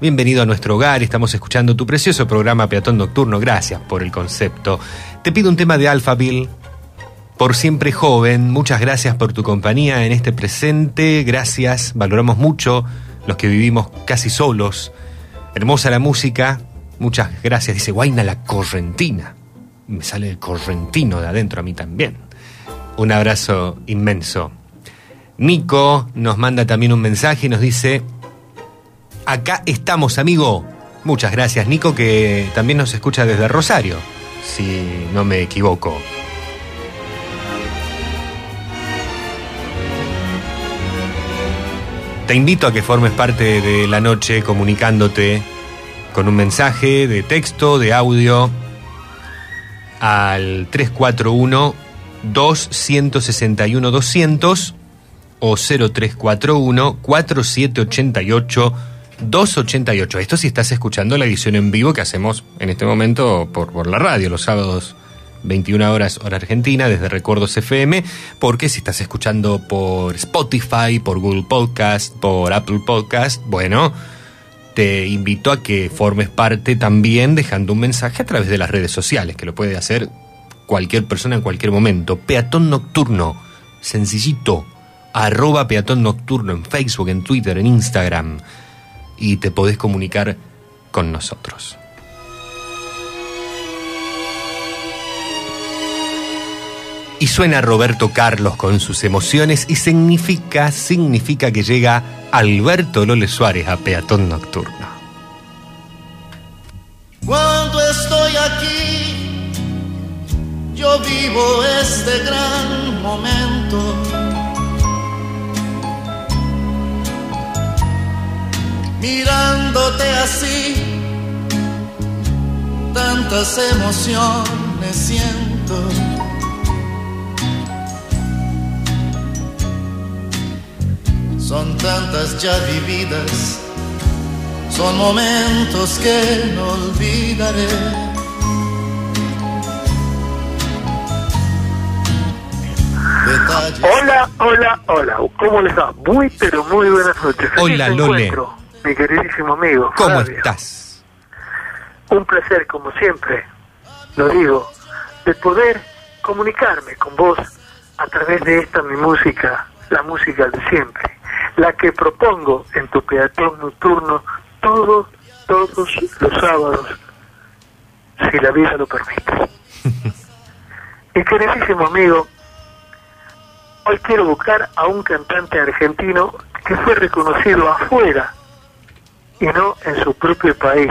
bienvenido a nuestro hogar, estamos escuchando tu precioso programa Peatón Nocturno, gracias por el concepto. Te pido un tema de Alphaville, por siempre joven, muchas gracias por tu compañía en este presente, gracias, valoramos mucho los que vivimos casi solos. Hermosa la música, muchas gracias, dice Guaina la correntina. Me sale el correntino de adentro a mí también. Un abrazo inmenso. Nico nos manda también un mensaje y nos dice, acá estamos amigo. Muchas gracias Nico que también nos escucha desde Rosario, si no me equivoco. Te invito a que formes parte de la noche comunicándote con un mensaje de texto, de audio, al 341 261 200 o 0341 4788 288. Esto si estás escuchando la edición en vivo que hacemos en este momento por, por la radio, los sábados 21 horas hora argentina desde Recuerdos FM, porque si estás escuchando por Spotify, por Google Podcast, por Apple Podcast, bueno, te invito a que formes parte también dejando un mensaje a través de las redes sociales, que lo puede hacer cualquier persona en cualquier momento. Peatón Nocturno, sencillito, arroba Peatón Nocturno en Facebook, en Twitter, en Instagram, y te podés comunicar con nosotros. Y suena Roberto Carlos con sus emociones y significa, significa que llega Alberto Lole Suárez a Peatón Nocturno. Cuando estoy aquí, yo vivo este gran momento. Mirándote así, tantas emociones siento. ya vividas, son momentos que no olvidaré. Hola, hola, hola, ¿cómo les va? Muy, pero muy buenas noches. Hola, Lole. Mi queridísimo amigo. ¿Cómo estás? Un placer, como siempre, lo digo, de poder comunicarme con vos a través de esta mi música, la música de siempre la que propongo en tu peatón nocturno todos, todos los sábados, si la vida lo permite. Mi queridísimo amigo, hoy quiero buscar a un cantante argentino que fue reconocido afuera y no en su propio país.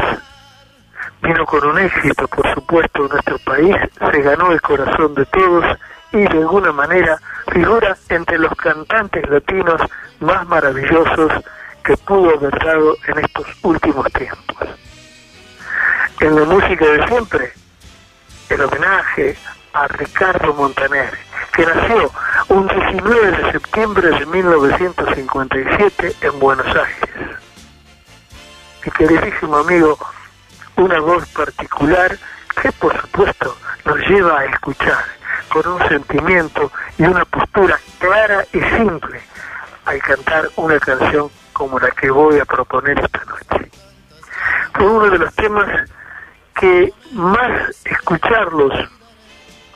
Vino con un éxito, por supuesto, en nuestro país, se ganó el corazón de todos y de alguna manera figura entre los cantantes latinos más maravillosos que pudo haber dado en estos últimos tiempos. En la música de siempre, el homenaje a Ricardo Montaner, que nació un 19 de septiembre de 1957 en Buenos Aires. Mi queridísimo amigo, una voz particular que por supuesto nos lleva a escuchar con un sentimiento y una postura clara y simple al cantar una canción como la que voy a proponer esta noche. Fue uno de los temas que más escucharlos,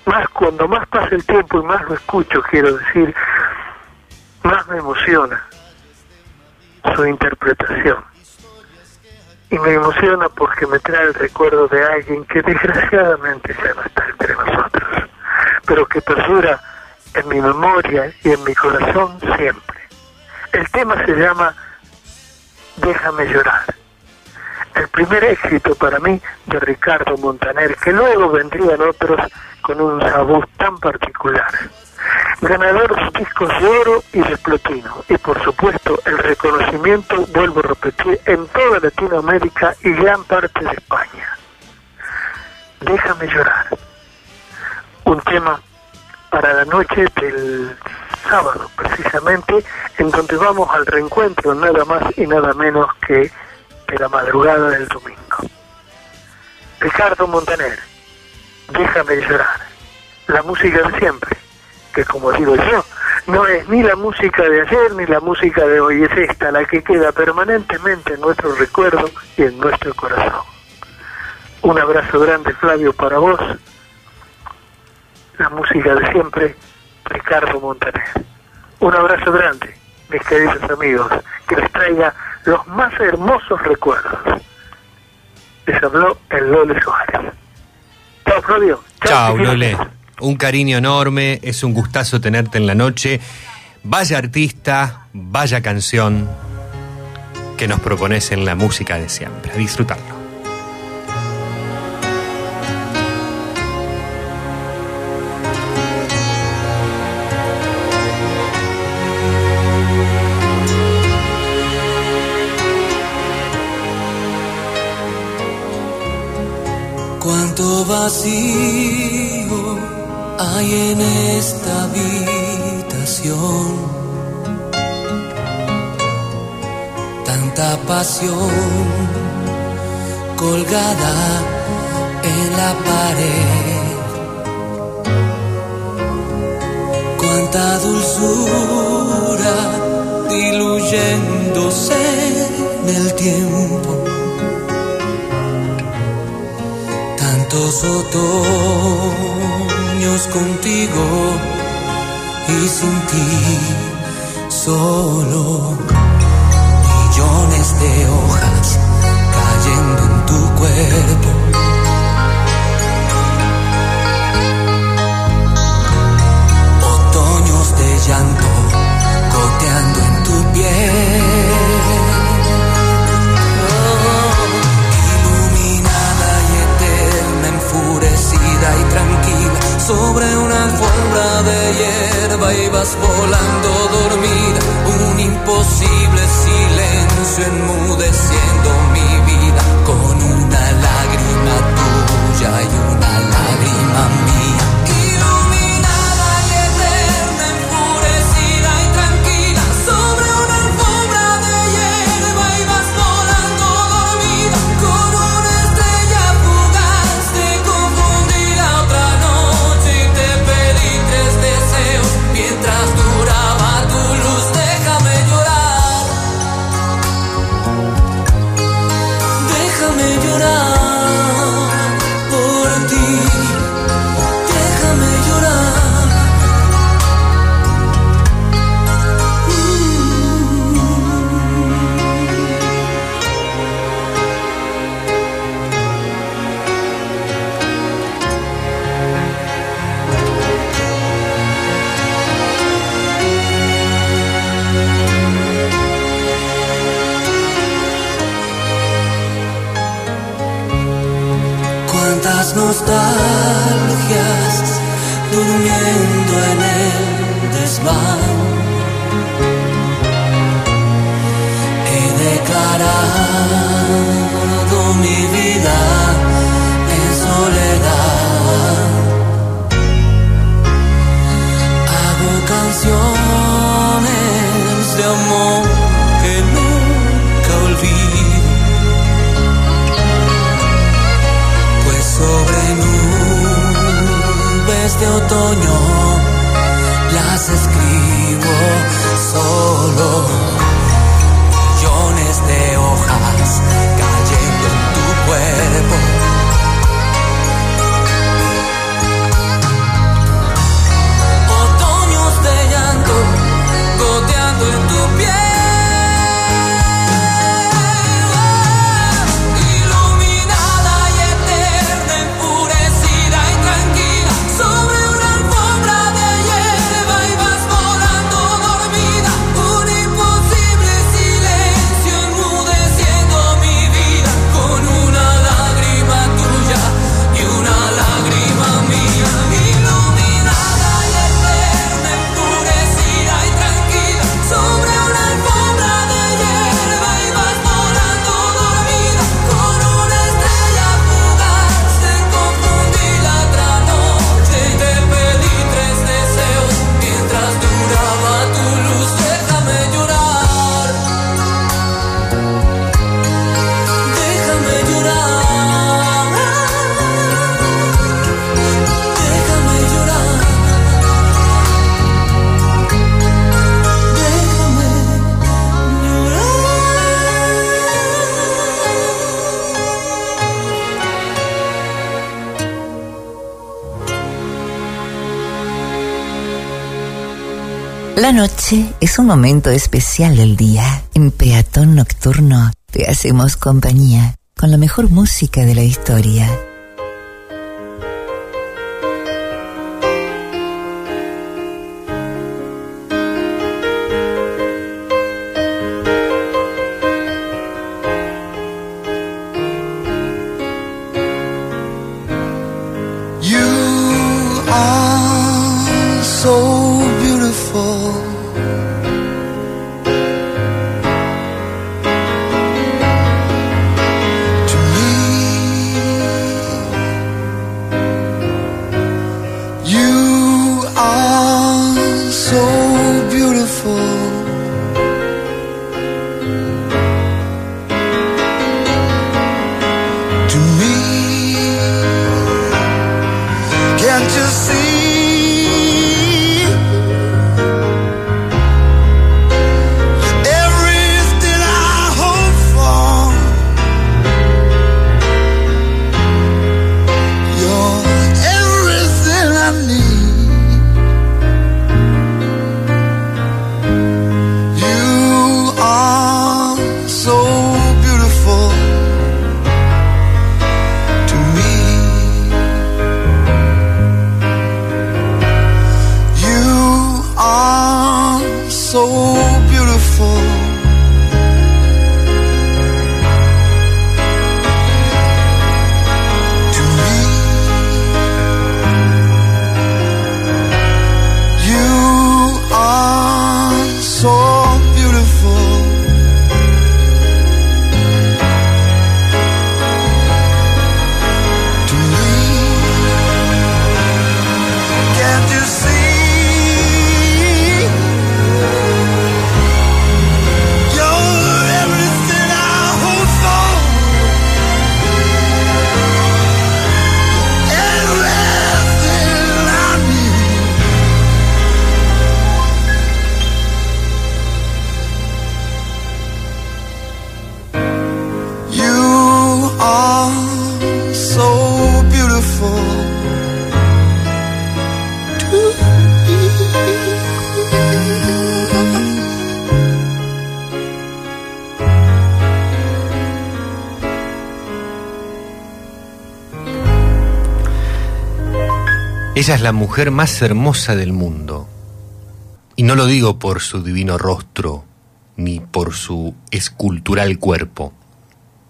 más cuando más pasa el tiempo y más lo escucho, quiero decir, más me emociona su interpretación. Y me emociona porque me trae el recuerdo de alguien que desgraciadamente ya no está entre nosotros, pero que perdura en mi memoria y en mi corazón siempre. El tema se llama Déjame llorar. El primer éxito para mí de Ricardo Montaner, que luego vendrían otros con un sabor tan particular. Ganador discos de oro y de platino. Y por supuesto el reconocimiento, vuelvo a repetir, en toda Latinoamérica y gran parte de España. Déjame llorar. Un tema para la noche del sábado, precisamente, en donde vamos al reencuentro nada más y nada menos que la madrugada del domingo. Ricardo Montaner, déjame llorar. La música de siempre, que como digo yo, no es ni la música de ayer ni la música de hoy, es esta la que queda permanentemente en nuestro recuerdo y en nuestro corazón. Un abrazo grande, Flavio, para vos. La música de siempre, Ricardo Montaner. Un abrazo grande, mis queridos amigos, que les traiga los más hermosos recuerdos. Les habló el Lole Suárez. Chao, Flavio. Chao. Lole. Un cariño enorme, es un gustazo tenerte en la noche. Vaya artista, vaya canción que nos propones en la música de siempre. A disfrutarlo. Cuánto vacío hay en esta habitación. Tanta pasión colgada en la pared. Cuánta dulzura diluyéndose en el tiempo. Tantos otoños contigo y sin ti solo. Millones de hojas cayendo en tu cuerpo. Otoños de llanto goteando en tu piel. sobre una alfombra de hierba y vas volando dormida, un imposible silencio enmudeciendo mi vida con una lágrima tuya y una lágrima mía. noche es un momento especial del día. En Peatón Nocturno te hacemos compañía con la mejor música de la historia Ella es la mujer más hermosa del mundo. Y no lo digo por su divino rostro, ni por su escultural cuerpo.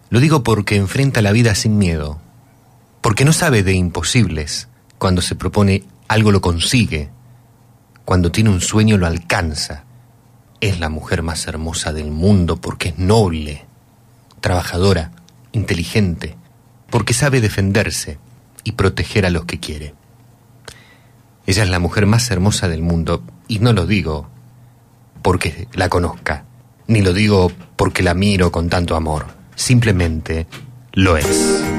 Lo digo porque enfrenta la vida sin miedo, porque no sabe de imposibles. Cuando se propone algo lo consigue, cuando tiene un sueño lo alcanza. Es la mujer más hermosa del mundo porque es noble, trabajadora, inteligente, porque sabe defenderse y proteger a los que quiere. Ella es la mujer más hermosa del mundo y no lo digo porque la conozca, ni lo digo porque la miro con tanto amor, simplemente lo es.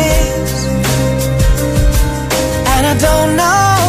I don't know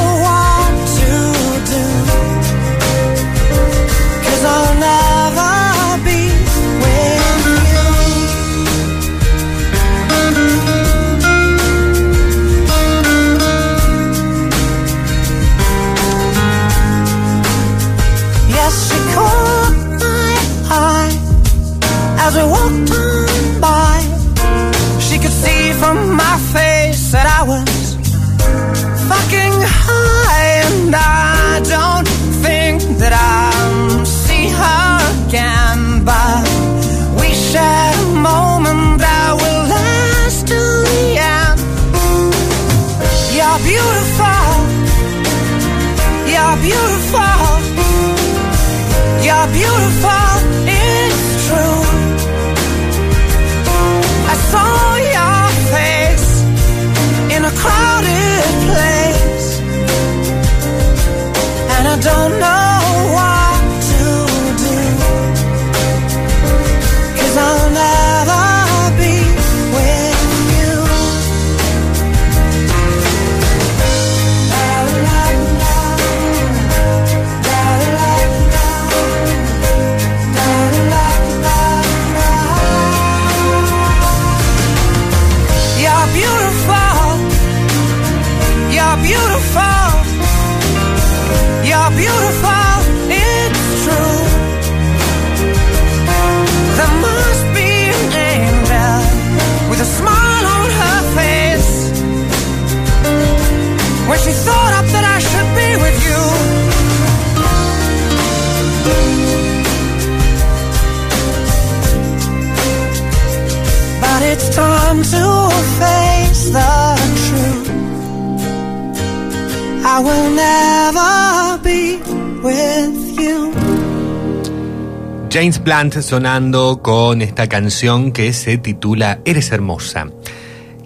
James Blunt sonando con esta canción que se titula Eres hermosa.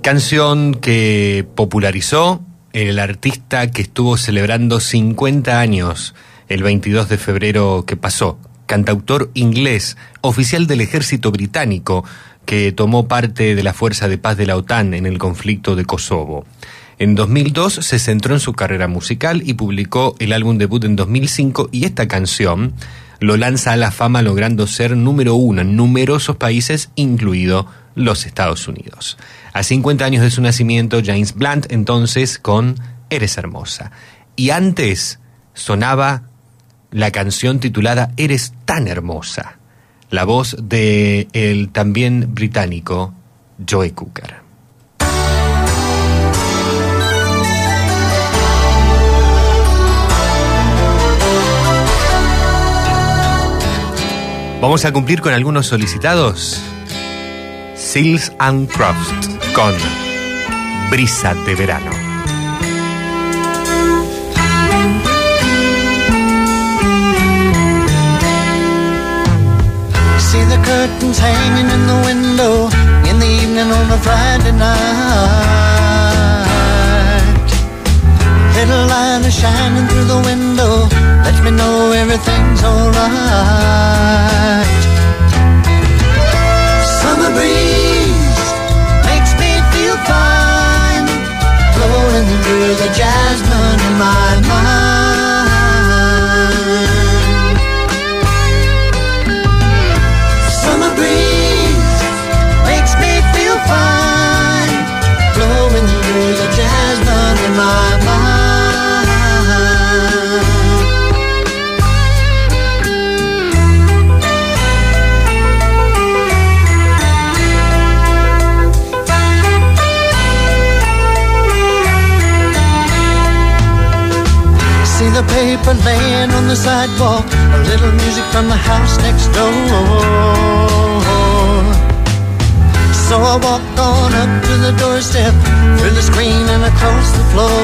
Canción que popularizó el artista que estuvo celebrando 50 años el 22 de febrero que pasó. Cantautor inglés, oficial del ejército británico, que tomó parte de la Fuerza de Paz de la OTAN en el conflicto de Kosovo. En 2002 se centró en su carrera musical y publicó el álbum debut en 2005 y esta canción lo lanza a la fama logrando ser número uno en numerosos países, incluido los Estados Unidos. A 50 años de su nacimiento, James Blunt entonces con Eres hermosa. Y antes sonaba la canción titulada Eres tan hermosa, la voz de el también británico Joe Cooker. Vamos a cumplir con algunos solicitados. Seals and Crofts con Brisa de Verano. See the curtains hanging in the window in the evening on a Friday night. Little light is shining through the window. Me know everything's alright. Summer breeze makes me feel fine, blowing through the jasmine in my mind. Paper laying on the sidewalk, a little music from the house next door. So I walked on up to the doorstep, through the screen and across the floor.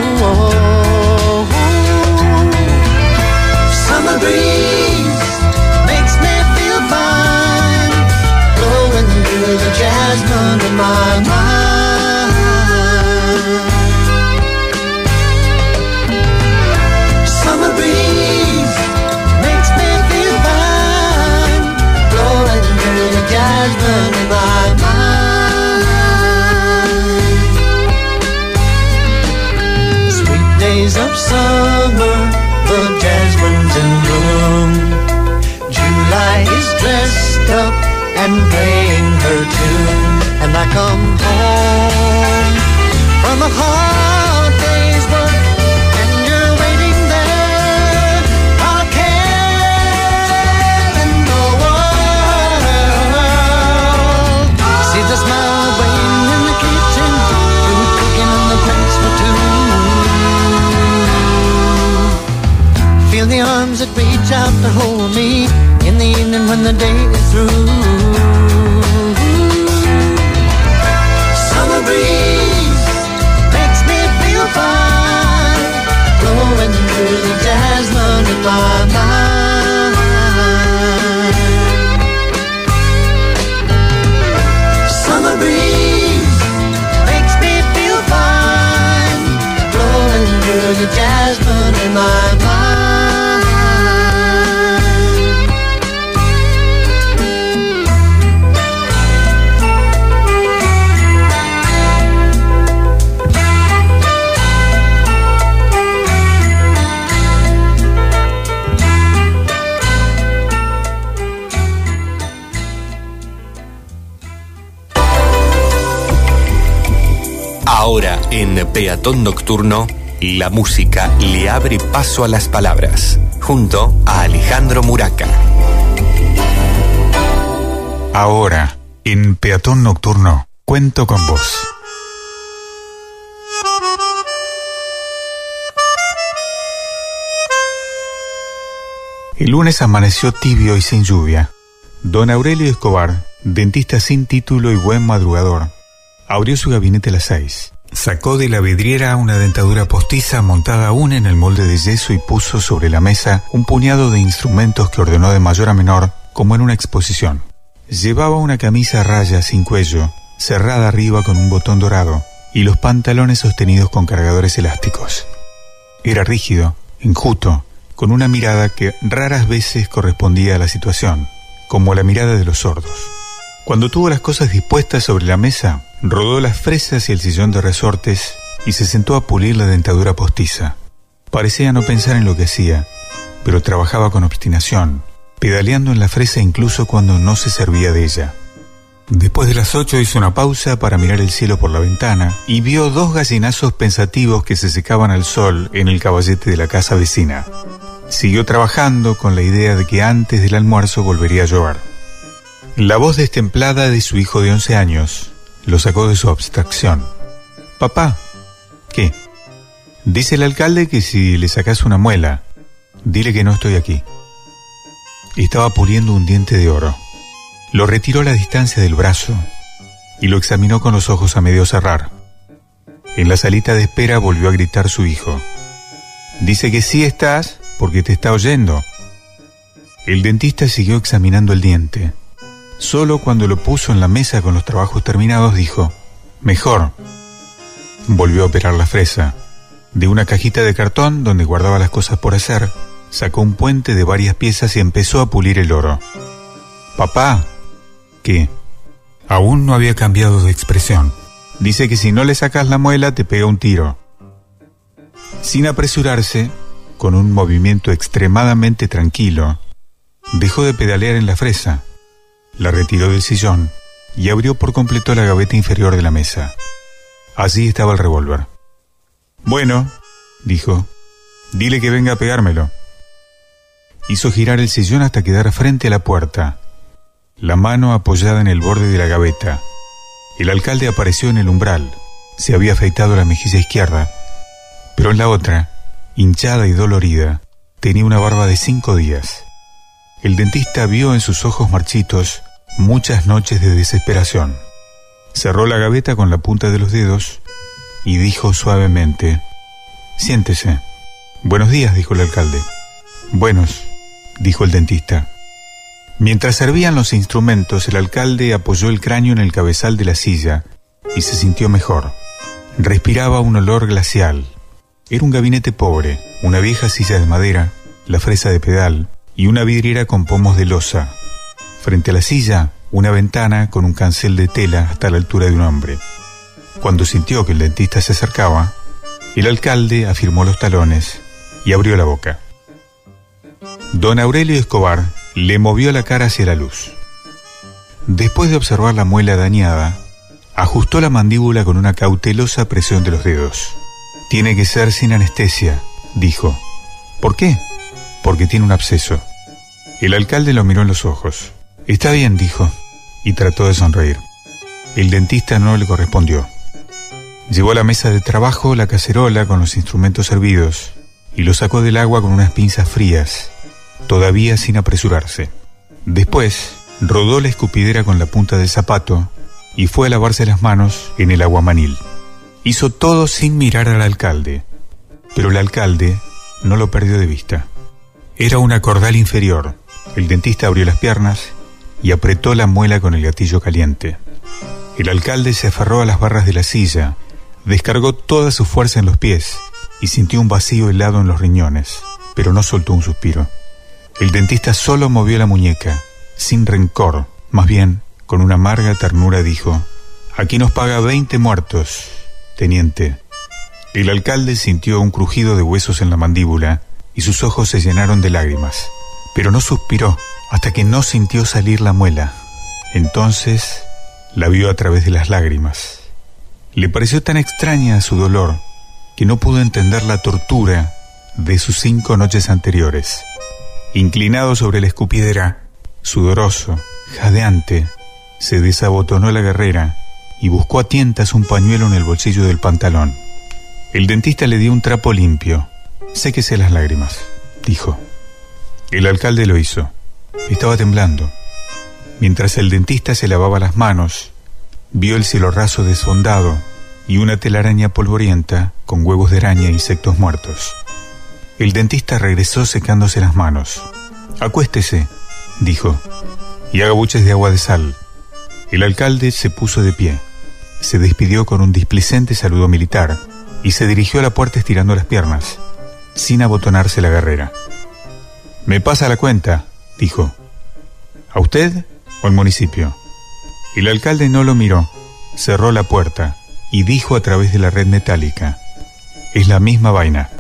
Summer breeze makes me feel fine, blowing through the jasmine in my mind. Days of summer, the jasmine's in bloom. July is dressed up and playing her tune, and I come home from a hard day's work, reach out to hold me in the evening when the day is through. Summer breeze makes me feel fine, blowing through the jasmine in my mind. Summer breeze makes me feel fine, blowing through the jasmine in my mind. En Peatón Nocturno, la música le abre paso a las palabras, junto a Alejandro Muraca. Ahora, en Peatón Nocturno, cuento con vos. El lunes amaneció tibio y sin lluvia. Don Aurelio Escobar, dentista sin título y buen madrugador, abrió su gabinete a las seis. Sacó de la vidriera una dentadura postiza montada aún en el molde de yeso y puso sobre la mesa un puñado de instrumentos que ordenó de mayor a menor, como en una exposición. Llevaba una camisa a rayas sin cuello, cerrada arriba con un botón dorado, y los pantalones sostenidos con cargadores elásticos. Era rígido, enjuto, con una mirada que raras veces correspondía a la situación, como la mirada de los sordos. Cuando tuvo las cosas dispuestas sobre la mesa, rodó las fresas y el sillón de resortes y se sentó a pulir la dentadura postiza. Parecía no pensar en lo que hacía, pero trabajaba con obstinación, pedaleando en la fresa incluso cuando no se servía de ella. Después de las ocho hizo una pausa para mirar el cielo por la ventana y vio dos gallinazos pensativos que se secaban al sol en el caballete de la casa vecina. Siguió trabajando con la idea de que antes del almuerzo volvería a llover. La voz destemplada de su hijo de 11 años lo sacó de su abstracción. Papá, ¿qué? Dice el alcalde que si le sacas una muela, dile que no estoy aquí. Estaba puliendo un diente de oro. Lo retiró a la distancia del brazo y lo examinó con los ojos a medio cerrar. En la salita de espera volvió a gritar su hijo. Dice que sí estás porque te está oyendo. El dentista siguió examinando el diente. Solo cuando lo puso en la mesa con los trabajos terminados dijo, mejor. Volvió a operar la fresa. De una cajita de cartón donde guardaba las cosas por hacer, sacó un puente de varias piezas y empezó a pulir el oro. Papá, ¿qué? Aún no había cambiado de expresión. Dice que si no le sacas la muela te pega un tiro. Sin apresurarse, con un movimiento extremadamente tranquilo, dejó de pedalear en la fresa, la retiró del sillón y abrió por completo la gaveta inferior de la mesa. Allí estaba el revólver. Bueno, dijo, dile que venga a pegármelo. Hizo girar el sillón hasta quedar frente a la puerta, la mano apoyada en el borde de la gaveta. El alcalde apareció en el umbral. Se había afeitado la mejilla izquierda, pero en la otra, hinchada y dolorida, tenía una barba de cinco días. El dentista vio en sus ojos marchitos muchas noches de desesperación. Cerró la gaveta con la punta de los dedos y dijo suavemente, Siéntese. Buenos días, dijo el alcalde. Buenos, dijo el dentista. Mientras servían los instrumentos, el alcalde apoyó el cráneo en el cabezal de la silla y se sintió mejor. Respiraba un olor glacial. Era un gabinete pobre, una vieja silla de madera, la fresa de pedal y una vidriera con pomos de losa. Frente a la silla, una ventana con un cancel de tela hasta la altura de un hombre. Cuando sintió que el dentista se acercaba, el alcalde afirmó los talones y abrió la boca. Don Aurelio Escobar le movió la cara hacia la luz. Después de observar la muela dañada, ajustó la mandíbula con una cautelosa presión de los dedos. Tiene que ser sin anestesia, dijo. ¿Por qué? Porque tiene un absceso. El alcalde lo miró en los ojos. Está bien, dijo, y trató de sonreír. El dentista no le correspondió. Llevó a la mesa de trabajo la cacerola con los instrumentos servidos y lo sacó del agua con unas pinzas frías, todavía sin apresurarse. Después, rodó la escupidera con la punta del zapato y fue a lavarse las manos en el aguamanil. Hizo todo sin mirar al alcalde, pero el alcalde no lo perdió de vista. Era una cordal inferior. El dentista abrió las piernas y apretó la muela con el gatillo caliente. El alcalde se aferró a las barras de la silla, descargó toda su fuerza en los pies y sintió un vacío helado en los riñones, pero no soltó un suspiro. El dentista solo movió la muñeca, sin rencor, más bien con una amarga ternura dijo, Aquí nos paga 20 muertos, teniente. El alcalde sintió un crujido de huesos en la mandíbula y sus ojos se llenaron de lágrimas, pero no suspiró hasta que no sintió salir la muela. Entonces la vio a través de las lágrimas. Le pareció tan extraña su dolor que no pudo entender la tortura de sus cinco noches anteriores. Inclinado sobre la escupidera, sudoroso, jadeante, se desabotonó la guerrera y buscó a tientas un pañuelo en el bolsillo del pantalón. El dentista le dio un trapo limpio. Séquese las lágrimas, dijo. El alcalde lo hizo. Estaba temblando. Mientras el dentista se lavaba las manos, vio el cielo raso desfondado y una telaraña polvorienta con huevos de araña e insectos muertos. El dentista regresó secándose las manos. Acuéstese, dijo, y haga buches de agua de sal. El alcalde se puso de pie, se despidió con un displicente saludo militar y se dirigió a la puerta estirando las piernas, sin abotonarse la guerrera. Me pasa la cuenta, dijo. ¿A usted o al municipio? El alcalde no lo miró, cerró la puerta y dijo a través de la red metálica, es la misma vaina.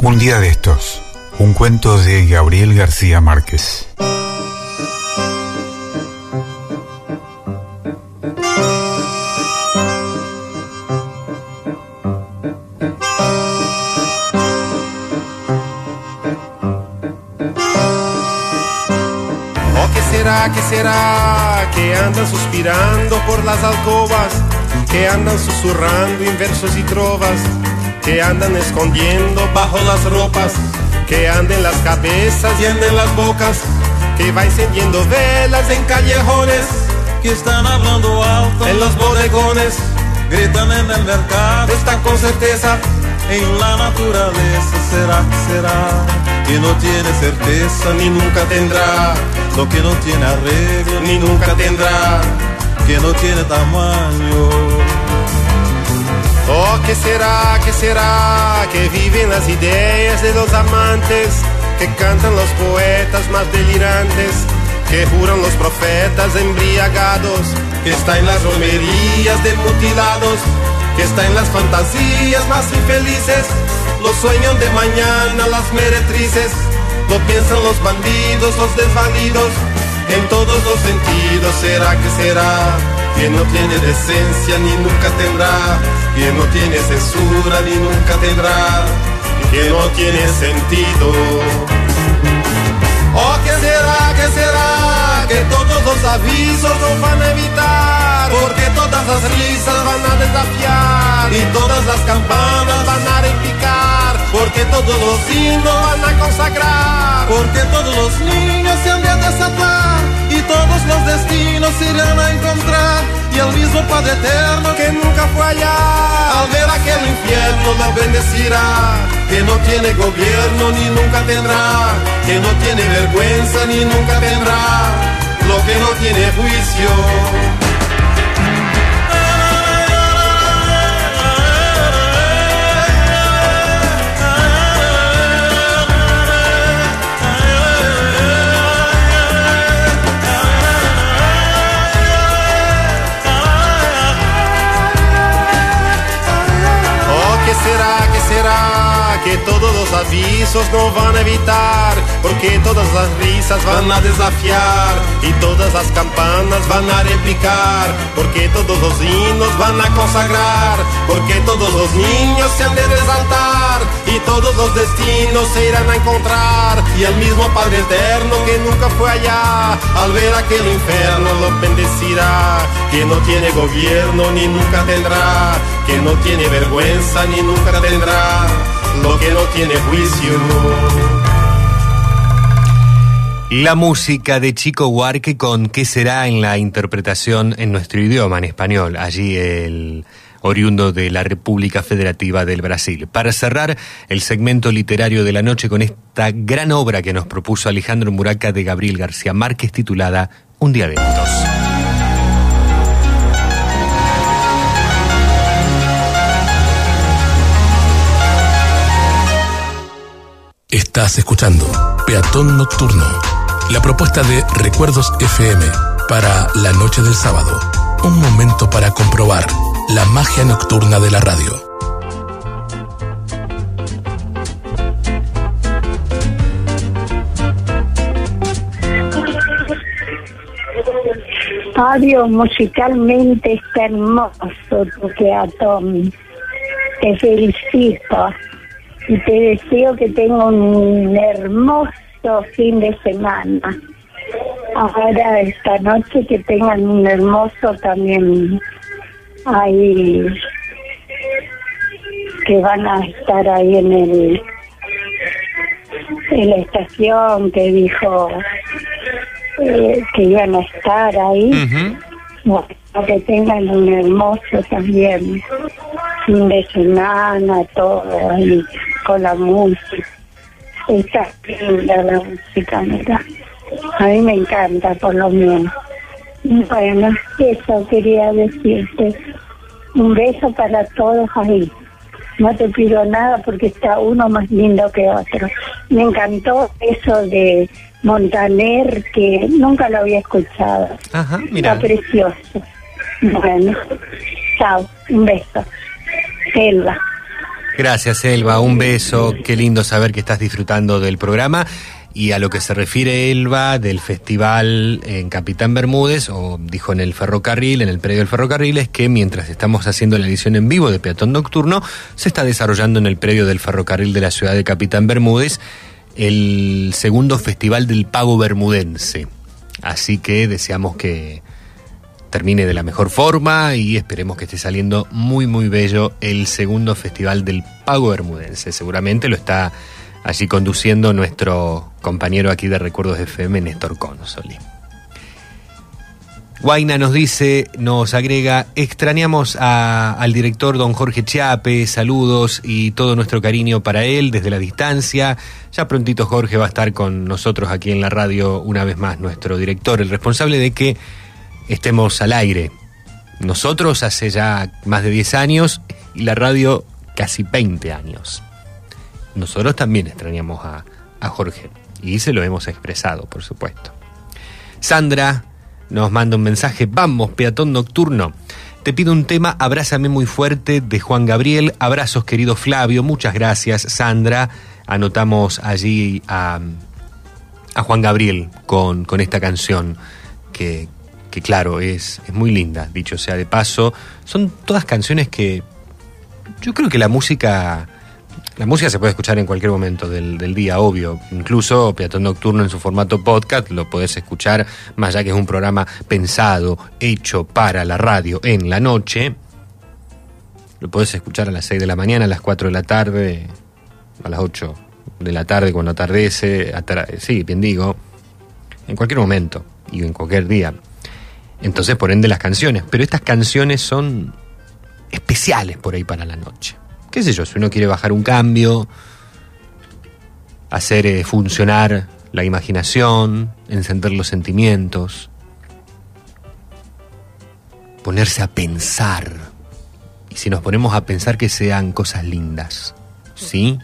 Un día de estos, un cuento de Gabriel García Márquez. Será, qué será? Que andan suspirando por las alcobas, que andan susurrando en versos y trovas, que andan escondiendo bajo las ropas, que anden las cabezas y anden las bocas, que va encendiendo velas en callejones, que están hablando alto en los bodegones, gritan en el mercado, están con certeza. En la naturaleza. Será que será. Que no tiene certeza ni nunca tendrá. Lo que no tiene arreglo ni nunca tendrá. Que no tiene tamaño. Oh, ¿qué será, qué será que viven las ideas de los amantes, que cantan los poetas más delirantes, que juran los profetas embriagados, que está en las romerías de mutilados, que está en las fantasías más infelices, los sueños de mañana, las meretrices, lo piensan los bandidos, los desvalidos, en todos los sentidos, será que será que no tiene decencia ni nunca tendrá, que no tiene censura ni nunca tendrá, que no tiene sentido. Oh, ¿qué será, qué será? Que todos los avisos nos van a evitar, porque todas las risas van a desafiar y todas las campanas van a repicar, porque todos los himnos van a consagrar, Porque todos los niños se han de desatar todos los destinos irán a encontrar. Y el mismo Padre Eterno que nunca fue allá, al ver aquel infierno lo bendecirá, que no tiene gobierno ni nunca tendrá, que no tiene vergüenza ni nunca tendrá, lo que no tiene juicio. Será, qué será? Que todos los avisos no van a evitar, porque todas las risas van a desafiar y todas las campanas van a replicar, porque todos los himnos van a consagrar, porque todos los niños se han de resaltar y todos los destinos se irán a encontrar y el mismo Padre Eterno que nunca fue allá, al ver aquel infierno lo bendecirá, que no tiene gobierno ni nunca tendrá, que no tiene vergüenza ni nunca tendrá, lo que no tiene juicio. La música de Chico Huarque con ¿Qué será en la interpretación en nuestro idioma, en español? Allí el oriundo de la República Federativa del Brasil. Para cerrar el segmento literario de la noche con esta gran obra que nos propuso Alejandro Muraca de Gabriel García Márquez titulada Un día de estos. Estás escuchando Peatón Nocturno, la propuesta de Recuerdos FM para la noche del sábado. Un momento para comprobar la magia nocturna de la radio. Fabio, musicalmente está hermoso tu peatón. Te felicito y te deseo que tenga un hermoso fin de semana. Ahora esta noche que tengan un hermoso también ahí que van a estar ahí en el en la estación que dijo eh, que iban a estar ahí. Bueno, que tengan un hermoso también fin de semana todo ahí con la música está linda la música mira a mí me encanta por lo menos bueno eso quería decirte un beso para todos ahí no te pido nada porque está uno más lindo que otro me encantó eso de Montaner que nunca lo había escuchado Ajá, mira. Está precioso. Bueno, chao, un beso. Selva. Gracias, Elba. Un beso. Qué lindo saber que estás disfrutando del programa. Y a lo que se refiere Elba del festival en Capitán Bermúdez, o dijo en el ferrocarril, en el predio del ferrocarril, es que mientras estamos haciendo la edición en vivo de Peatón Nocturno, se está desarrollando en el predio del ferrocarril de la ciudad de Capitán Bermúdez el segundo festival del pago bermudense. Así que deseamos que termine de la mejor forma y esperemos que esté saliendo muy muy bello el segundo festival del pago bermudense. Seguramente lo está allí conduciendo nuestro compañero aquí de Recuerdos FM, Néstor Consoli. Guaina nos dice, nos agrega, extrañamos a- al director don Jorge Chiape, saludos y todo nuestro cariño para él desde la distancia. Ya prontito Jorge va a estar con nosotros aquí en la radio una vez más, nuestro director, el responsable de que estemos al aire. Nosotros hace ya más de 10 años y la radio casi 20 años. Nosotros también extrañamos a, a Jorge y se lo hemos expresado, por supuesto. Sandra nos manda un mensaje, vamos, peatón nocturno. Te pido un tema, abrázame muy fuerte, de Juan Gabriel. Abrazos, querido Flavio. Muchas gracias, Sandra. Anotamos allí a, a Juan Gabriel con, con esta canción, que, que claro, es, es muy linda, dicho sea de paso. Son todas canciones que yo creo que la música la música se puede escuchar en cualquier momento del, día, obvio. Incluso Peatón Nocturno en su formato podcast lo podés escuchar, más allá que es un programa pensado, hecho para la radio en la noche. Lo podés escuchar a las 6 de la mañana, a las 4 de la tarde, a las 8 de la tarde cuando atardece. sí, bien digo. En cualquier momento y en cualquier día. Entonces, por ende, las canciones. Pero estas canciones son especiales por ahí para la noche qué sé yo, si uno quiere bajar un cambio, hacer eh, funcionar la imaginación, encender los sentimientos, ponerse a pensar. Y si nos ponemos a pensar que sean cosas lindas, ¿sí?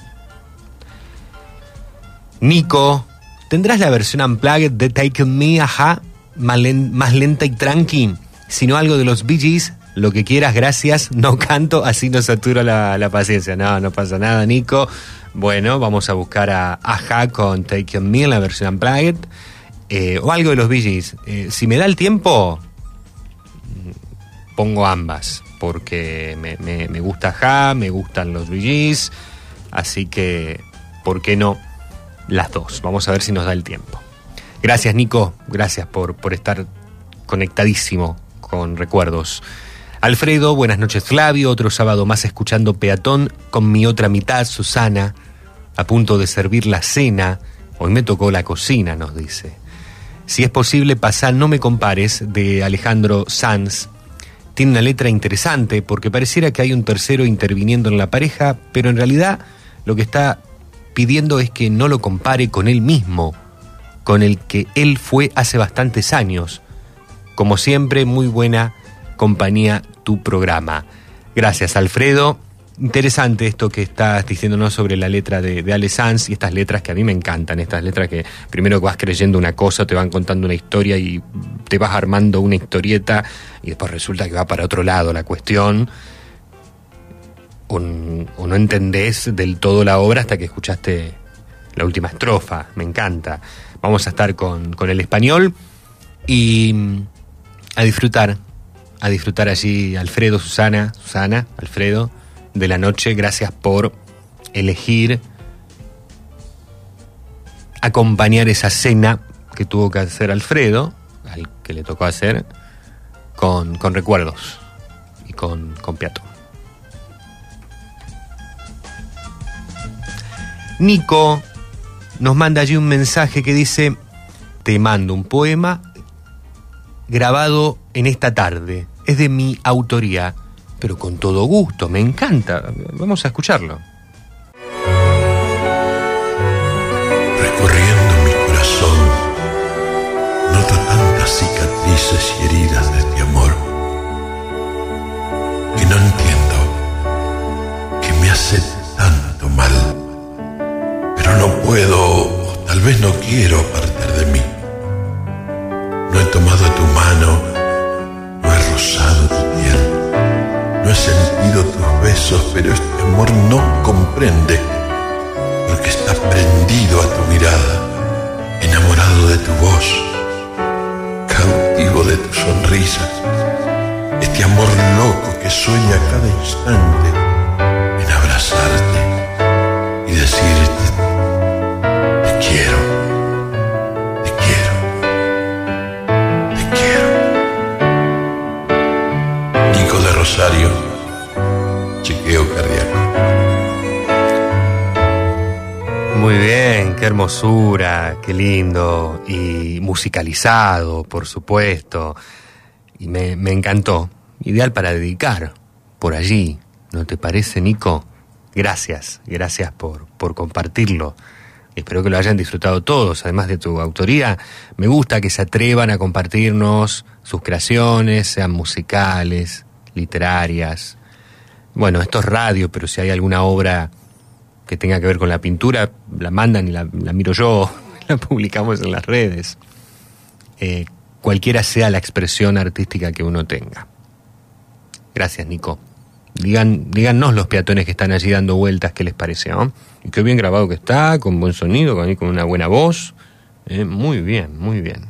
Nico, ¿tendrás la versión unplugged de Take Me, ajá, más, len- más lenta y tranqui? Si no algo de los Bee lo que quieras, gracias, no canto, así no saturo la, la paciencia. No, no pasa nada, Nico. Bueno, vamos a buscar a Aja con Take On Me en la versión Unplugged. eh, o algo de los Bee. Eh, si me da el tiempo, mm, pongo ambas. Porque me, me- gusta Aja, me gustan los Bee. Así que, ¿por qué no? Las dos. Vamos a ver si nos da el tiempo. Gracias, Nico. Gracias por, por estar conectadísimo con recuerdos. Alfredo, buenas noches Flavio, otro sábado más escuchando Peatón con mi otra mitad, Susana, a punto de servir la cena. Hoy me tocó la cocina, nos dice. Si es posible, pasar No me compares de Alejandro Sanz. Tiene una letra interesante porque pareciera que hay un tercero interviniendo en la pareja, pero en realidad lo que está pidiendo es que no lo compare con él mismo, con el que él fue hace bastantes años. Como siempre, muy buena compañía tu programa. Gracias, Alfredo. Interesante esto que estás diciéndonos sobre la letra de, de Sanz y estas letras que a mí me encantan, estas letras que primero vas creyendo una cosa, te van contando una historia y te vas armando una historieta y después resulta que va para otro lado la cuestión o, o no entendés del todo la obra hasta que escuchaste la última estrofa, me encanta. Vamos a estar con, con el español y mm, a disfrutar, a disfrutar allí Alfredo, Susana, Susana, Alfredo, de la noche. Gracias por elegir acompañar esa cena que tuvo que hacer Alfredo, al que le tocó hacer, con, con recuerdos y con, con Piato. Nico nos manda allí un mensaje que dice, te mando un poema grabado en esta tarde. Es de mi autoría, pero con todo gusto, me encanta. Vamos a escucharlo. Recorriendo mi corazón, noto tantas cicatrices y heridas de este amor que no entiendo que me hace tanto mal. Pero no puedo, tal vez no quiero apartar de mí. No he tomado tu mano, no he rozado tu piel, no he sentido tus besos, pero este amor no comprende porque está prendido a tu mirada, enamorado de tu voz, cautivo de tus sonrisas, este amor loco que sueña cada instante en abrazarte y decirte, Chequeo cardíaco. Muy bien, qué hermosura, qué lindo y musicalizado, por supuesto. y me, me encantó. Ideal para dedicar por allí, ¿no te parece, Nico? Gracias, gracias por, por compartirlo. Espero que lo hayan disfrutado todos, además de tu autoría. Me gusta que se atrevan a compartirnos sus creaciones, sean musicales, literarias. Bueno, esto es radio, pero si hay alguna obra que tenga que ver con la pintura, la mandan y la, miro yo, la publicamos en las redes. Eh, cualquiera sea la expresión artística que uno tenga. Gracias, Nico. Digan, díganos los peatones que están allí dando vueltas qué les parece, ¿no? Y qué bien grabado que está, con buen sonido, con, con una buena voz. Eh, muy bien, muy bien.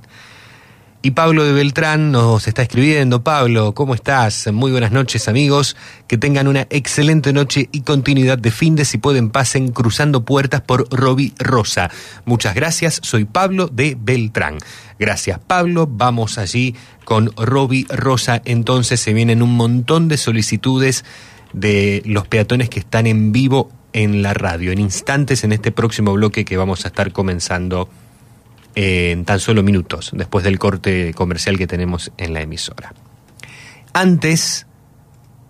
Y Pablo de Beltrán nos está escribiendo. Pablo, ¿cómo estás? Muy buenas noches, amigos. Que tengan una excelente noche y continuidad de fin de si pueden pasen cruzando puertas por Roby Rosa. Muchas gracias. Soy Pablo de Beltrán. Gracias, Pablo. Vamos allí con Roby Rosa. Entonces se vienen un montón de solicitudes de los peatones que están en vivo en la radio. En instantes, en este próximo bloque que vamos a estar comenzando en tan solo minutos, después del corte comercial que tenemos en la emisora. Antes,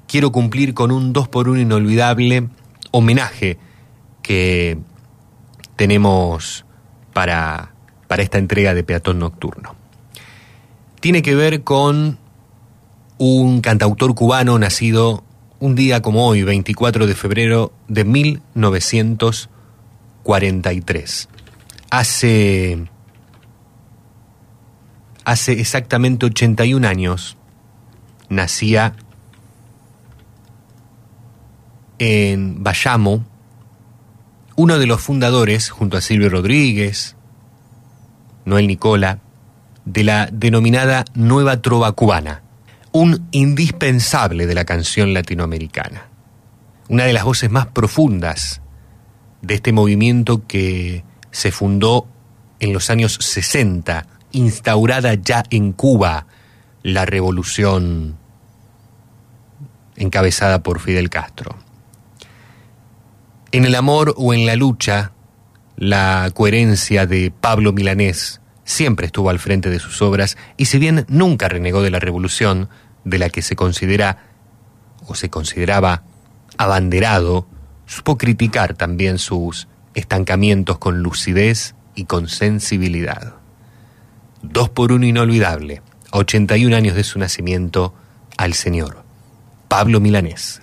quiero cumplir con un 2 por 1 inolvidable homenaje que tenemos para, para esta entrega de Peatón Nocturno. Tiene que ver con un cantautor cubano nacido un día como hoy, 24 de febrero de 1943. Hace hace exactamente 81 años nacía en Bayamo uno de los fundadores, junto a Silvio Rodríguez, Noel Nicola, de la denominada Nueva Trova Cubana, un indispensable de la canción latinoamericana, una de las voces más profundas de este movimiento que se fundó en los años 60 instaurada ya en Cuba la revolución encabezada por Fidel Castro. En el amor o en la lucha, la coherencia de Pablo Milanés siempre estuvo al frente de sus obras y si bien nunca renegó de la revolución, de la que se considera o se consideraba abanderado, supo criticar también sus estancamientos con lucidez y con sensibilidad. Dos por uno inolvidable, a 81 años de su nacimiento, al señor Pablo Milanés.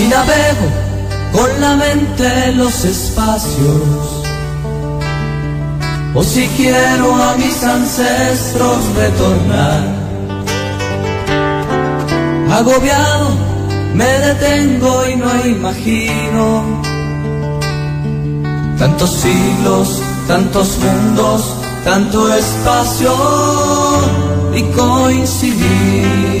Si navego con la mente en los espacios, o si quiero a mis ancestros retornar, agobiado me detengo y no imagino tantos siglos, tantos mundos, tanto espacio y coincidir.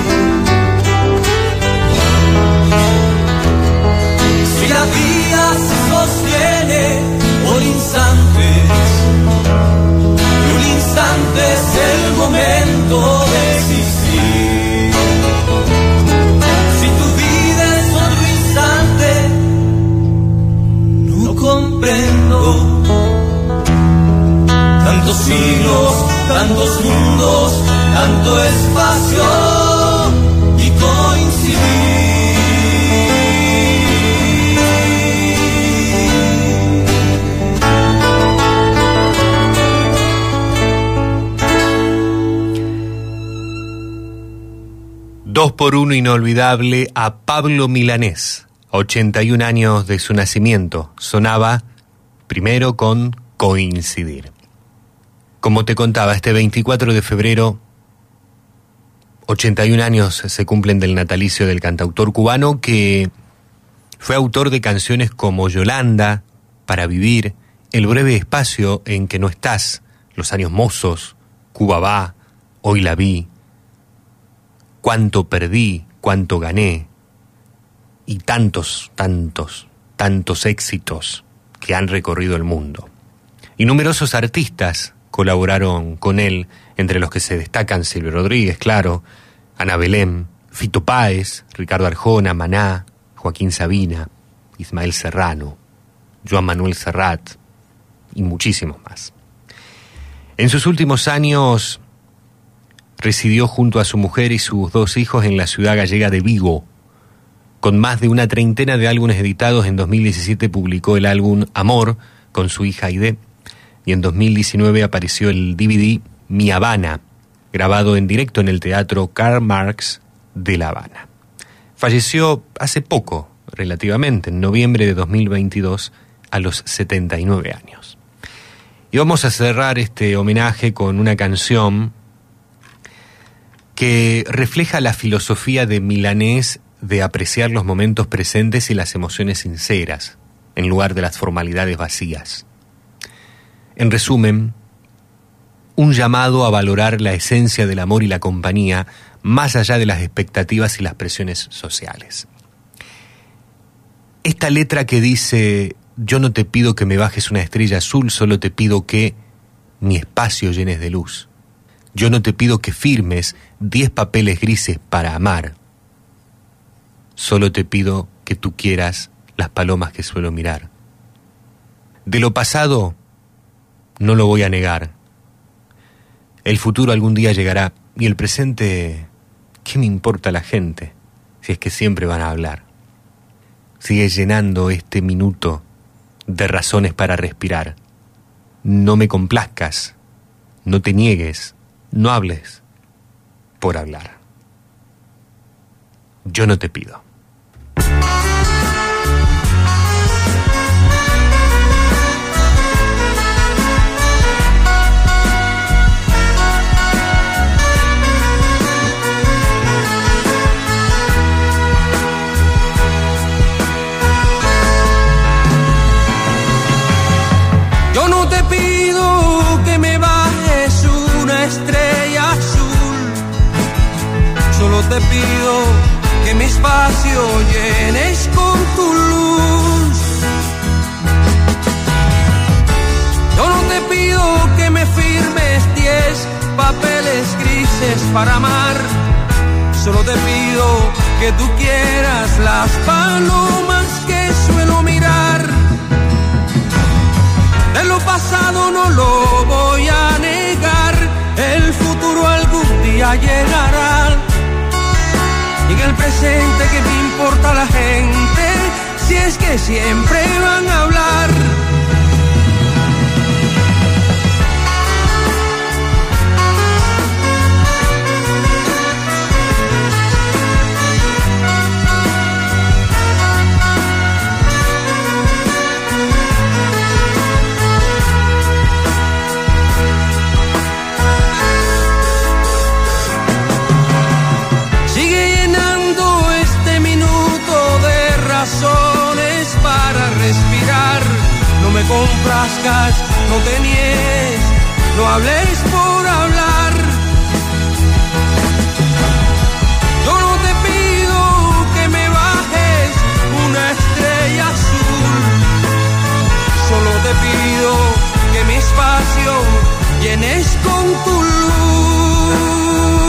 Un instante es el momento de existir. Si tu vida es otro instante, no comprendo tantos siglos, tantos mundos, tanto espacio 2 por 1 inolvidable a Pablo Milanés. 81 años de su nacimiento, sonaba primero con coincidir. Como te contaba, este 24 de febrero, 81 años se cumplen del natalicio del cantautor cubano que fue autor de canciones como Yolanda, Para Vivir, El breve espacio en que no estás, Los años mozos, Cuba va, Hoy la vi, Cuánto perdí, cuánto gané, y tantos, tantos, tantos éxitos que han recorrido el mundo. Y numerosos artistas colaboraron con él, entre los que se destacan Silvio Rodríguez, claro, Ana Belén, Fito Páez, Ricardo Arjona, Maná, Joaquín Sabina, Ismael Serrano, Joan Manuel Serrat y muchísimos más. En sus últimos años residió junto a su mujer y sus dos hijos en la ciudad gallega de Vigo. Con más de una treintena de álbumes editados, en 2017 publicó el álbum Amor con su hija Aide y en 2019 apareció el DVD Mi Habana, grabado en directo en el Teatro Karl Marx de La Habana. Falleció hace poco, relativamente, en noviembre de 2022, a los 79 años. Y vamos a cerrar este homenaje con una canción que refleja la filosofía de Milanés de apreciar los momentos presentes y las emociones sinceras, en lugar de las formalidades vacías. En resumen, un llamado a valorar la esencia del amor y la compañía más allá de las expectativas y las presiones sociales. Esta letra que dice, yo no te pido que me bajes una estrella azul, solo te pido que mi espacio llenes de luz. Yo no te pido que firmes diez papeles grises para amar. Solo te pido que tú quieras las palomas que suelo mirar. De lo pasado, no lo voy a negar. El futuro algún día llegará y el presente, ¿qué me importa la gente si es que siempre van a hablar? Sigue llenando este minuto de razones para respirar. No me complazcas, no te niegues, no hables por hablar. Yo no te pido. Te pido que mi espacio llenes con tu luz. Yo no te pido que me firmes diez papeles grises para amar, solo te pido que tú quieras las palomas que suelo mirar. De lo pasado no lo voy a negar, el futuro algún día llegará. El presente que me importa la gente, si es que siempre van a hablar. me complazcas, no te no hables por hablar. Yo no te pido que me bajes una estrella azul, solo te pido que mi espacio llenes con tu luz.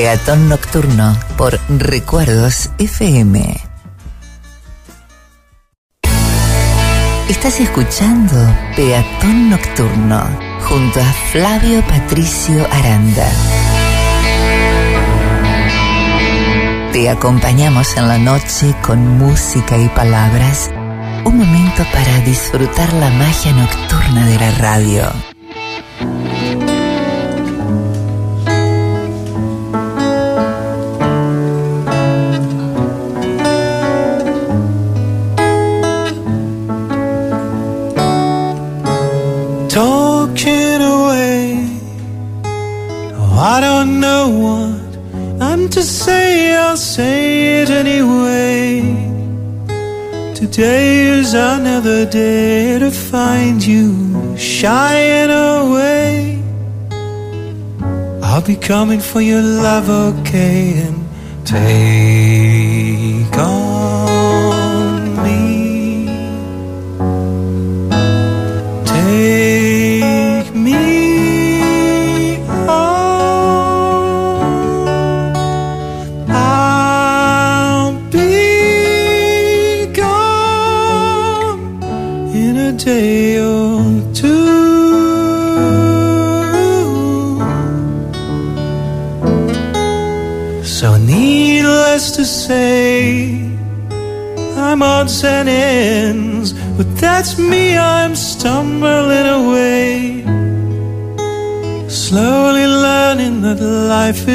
Peatón Nocturno por Recuerdos FM. Estás escuchando Peatón Nocturno junto a Flavio Patricio Aranda. Te acompañamos en la noche con música y palabras. Un momento para disfrutar la magia nocturna de la radio. Coming for your love, okay, and take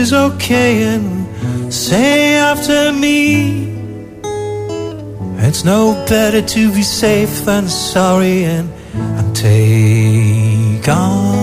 is okay, and say after me, it's no better to be safe than sorry, and, and take on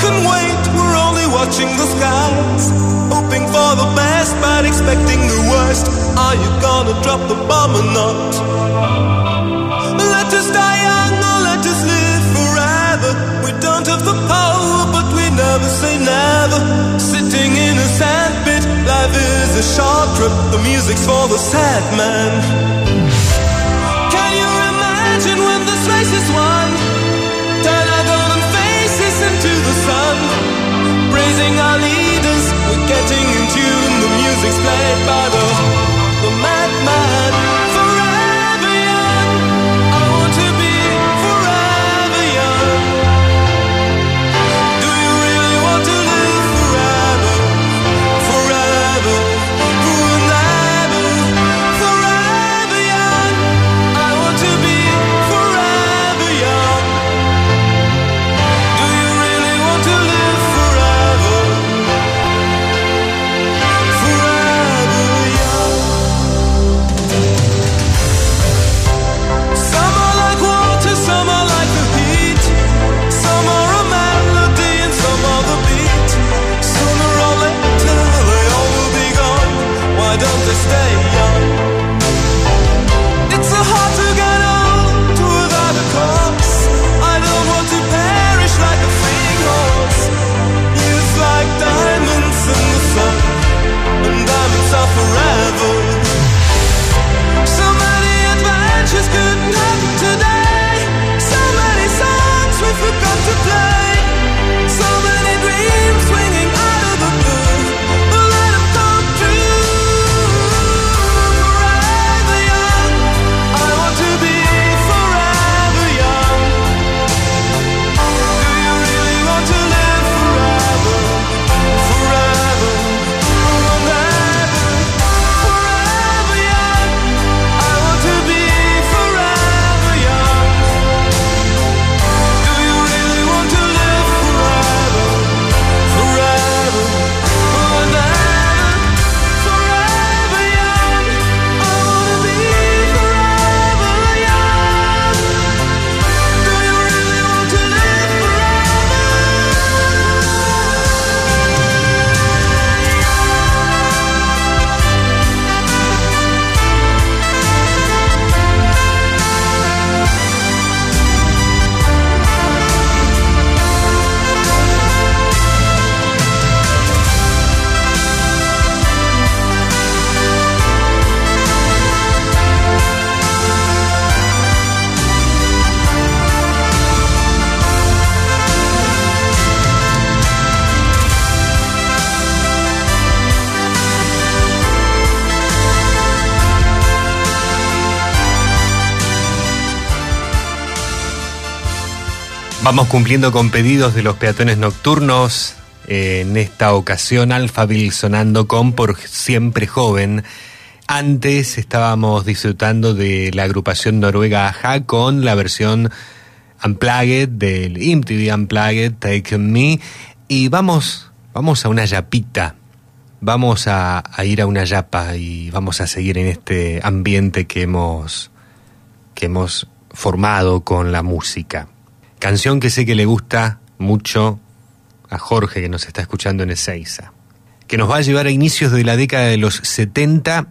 can wait, we're only watching the skies. Hoping for the best, but expecting the worst. Are you gonna drop the bomb or not? Never say never. Sitting in a sandpit, life is a short trip. The music's for the sad man. Can you imagine when this race is won? Turn our golden faces into the sun. Praising our leaders, we're getting in tune. The music's played by the, Vamos cumpliendo con pedidos de los peatones nocturnos. En esta ocasión, Alphaville sonando con Por Siempre Joven. Antes estábamos disfrutando de la agrupación noruega Aja con la versión Unplugged del MTV Unplugged Take Me. Y vamos, vamos a una yapita. Vamos a, a ir a una yapa y vamos a seguir en este ambiente que hemos, que hemos formado con la música. Canción que sé que le gusta mucho a Jorge que nos está escuchando en Ezeiza, que nos va a llevar a inicios de la década de los 70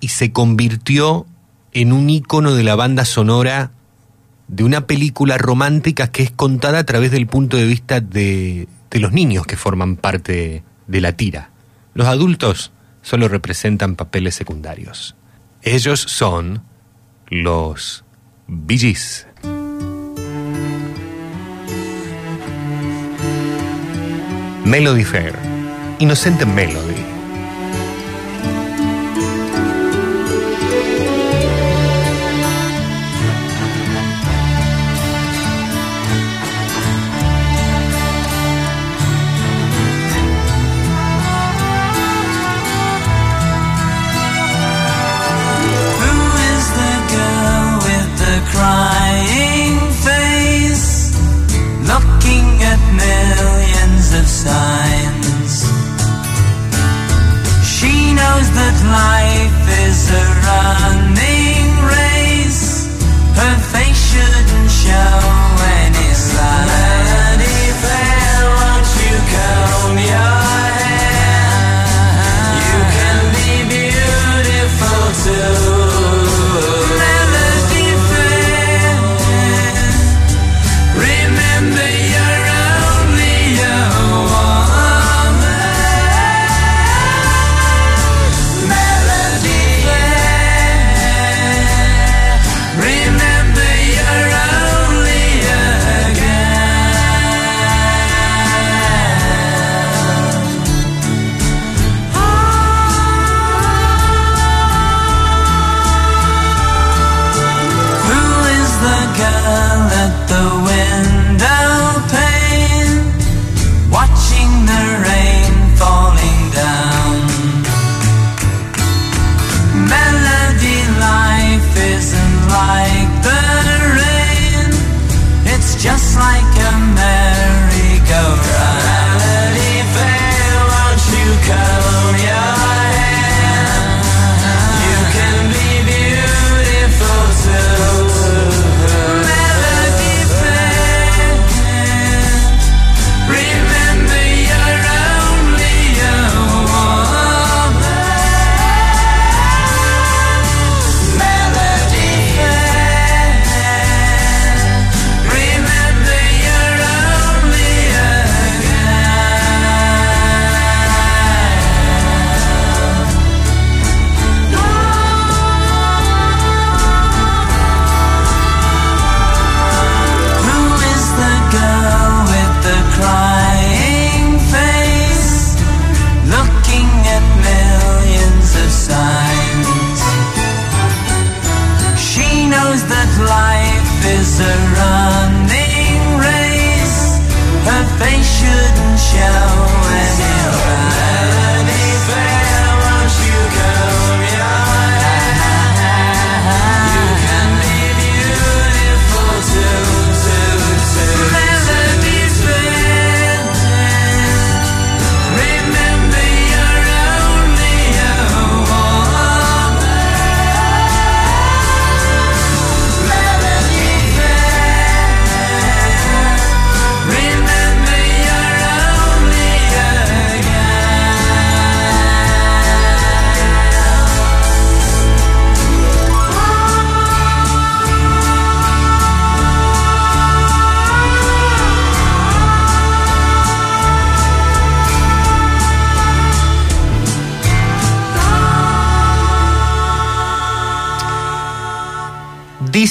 y se convirtió en un ícono de la banda sonora de una película romántica que es contada a través del punto de vista de, de los niños que forman parte de la tira. Los adultos solo representan papeles secundarios. Ellos son los Bee Melody Fair. Inocente Melody.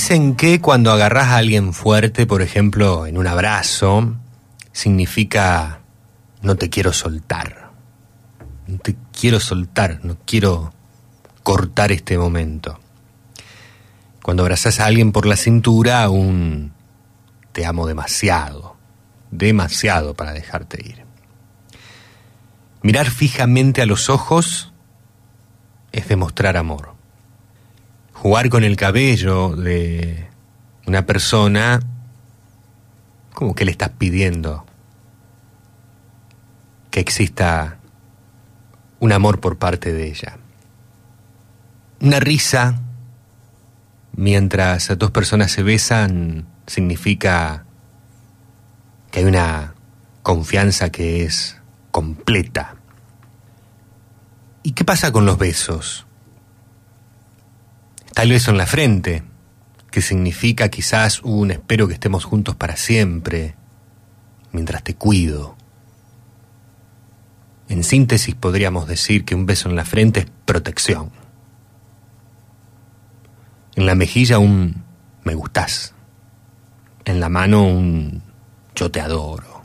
Dicen que cuando agarras a alguien fuerte, por ejemplo, en un abrazo, significa no te quiero soltar. No te quiero soltar, no quiero cortar este momento. Cuando abrazas a alguien por la cintura, aún te amo demasiado, demasiado para dejarte ir. Mirar fijamente a los ojos es demostrar amor. Jugar con el cabello de una persona, como que le estás pidiendo que exista un amor por parte de ella. Una risa mientras dos personas se besan significa que hay una confianza que es completa. ¿Y qué pasa con los besos? El beso en la frente, que significa quizás un espero que estemos juntos para siempre, mientras te cuido. En síntesis podríamos decir que un beso en la frente es protección. En la mejilla un me gustás. En la mano un yo te adoro.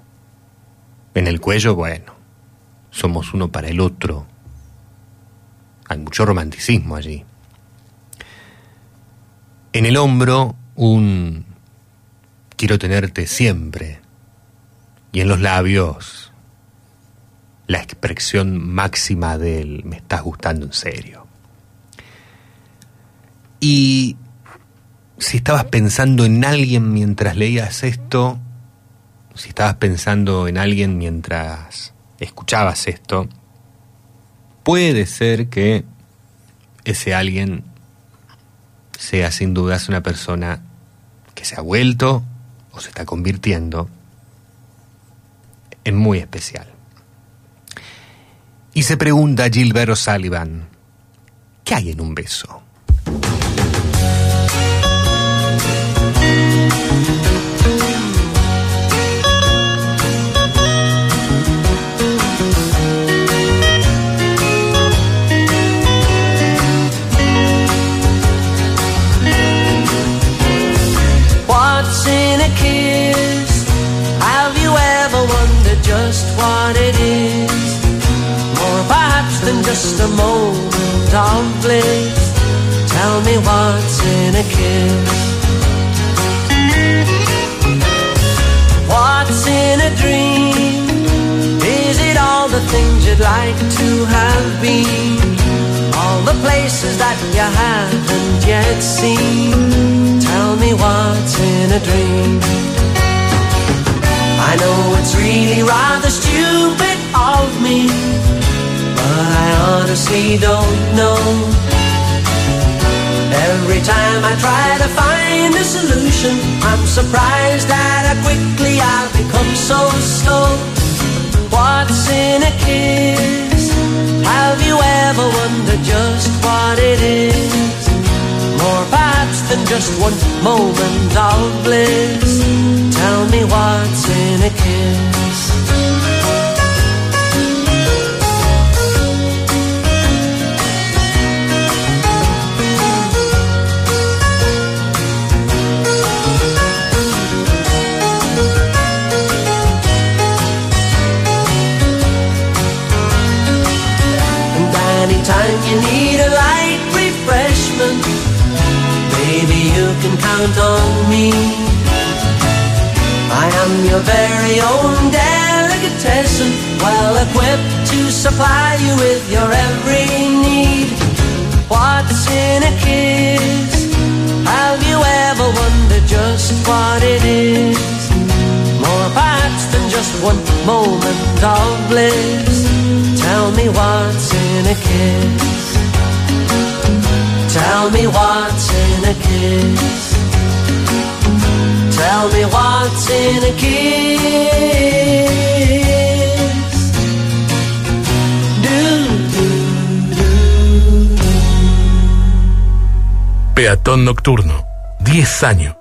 En el cuello, bueno, somos uno para el otro. Hay mucho romanticismo allí. En el hombro un quiero tenerte siempre. Y en los labios la expresión máxima del me estás gustando en serio. Y si estabas pensando en alguien mientras leías esto, si estabas pensando en alguien mientras escuchabas esto, puede ser que ese alguien sea sin dudas una persona que se ha vuelto o se está convirtiendo en muy especial. Y se pregunta Gilbert O'Sullivan, ¿qué hay en un beso? Just what it is? More perhaps than just a moment of bliss. Tell me what's in a kiss. What's in a dream? Is it all the things you'd like to have been? All the places that you haven't yet seen. Tell me what's in a dream. I know it's really rather stupid of me, but I honestly don't know. Every time I try to find a solution, I'm surprised that how quickly I've become so slow. What's in a kiss? Have you ever wondered just what it is? More perhaps than just one moment of bliss. Tell me what's in a kiss. And anytime you need a light refreshment, baby, you can count on me. I am your very own delicatessen, well equipped to supply you with your every need. What's in a kiss? Have you ever wondered just what it is? More perhaps than just one moment of bliss. Tell me what's in a kiss. Tell me what's in a kiss. Tell me what's in. Peatón Nocturno. 10 años.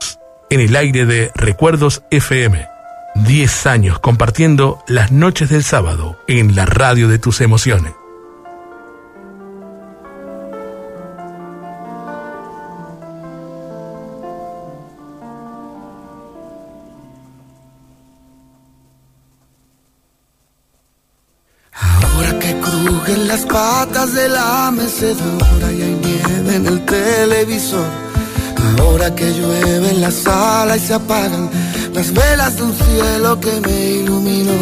En el aire de Recuerdos FM. 10 años compartiendo las noches del sábado en la radio de tus emociones. Las patas de la mecedora y hay nieve en el televisor. Ahora que llueve en la sala y se apagan las velas de un cielo que me iluminó.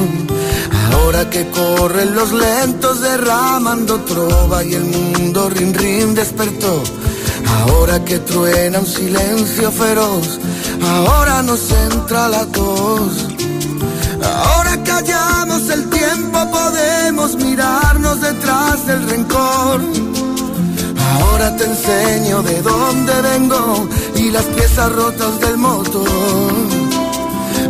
Ahora que corren los lentos derramando trova y el mundo rin rin despertó. Ahora que truena un silencio feroz, ahora nos entra la tos. Ahora que hallamos el tiempo podemos mirarnos detrás del rencor. Ahora te enseño de dónde vengo y las piezas rotas del motor.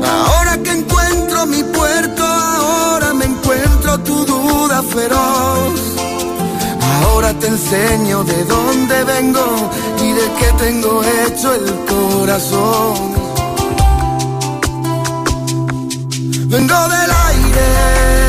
Ahora que encuentro mi puerto, ahora me encuentro tu duda feroz. Ahora te enseño de dónde vengo y de qué tengo hecho el corazón. Vengo del aire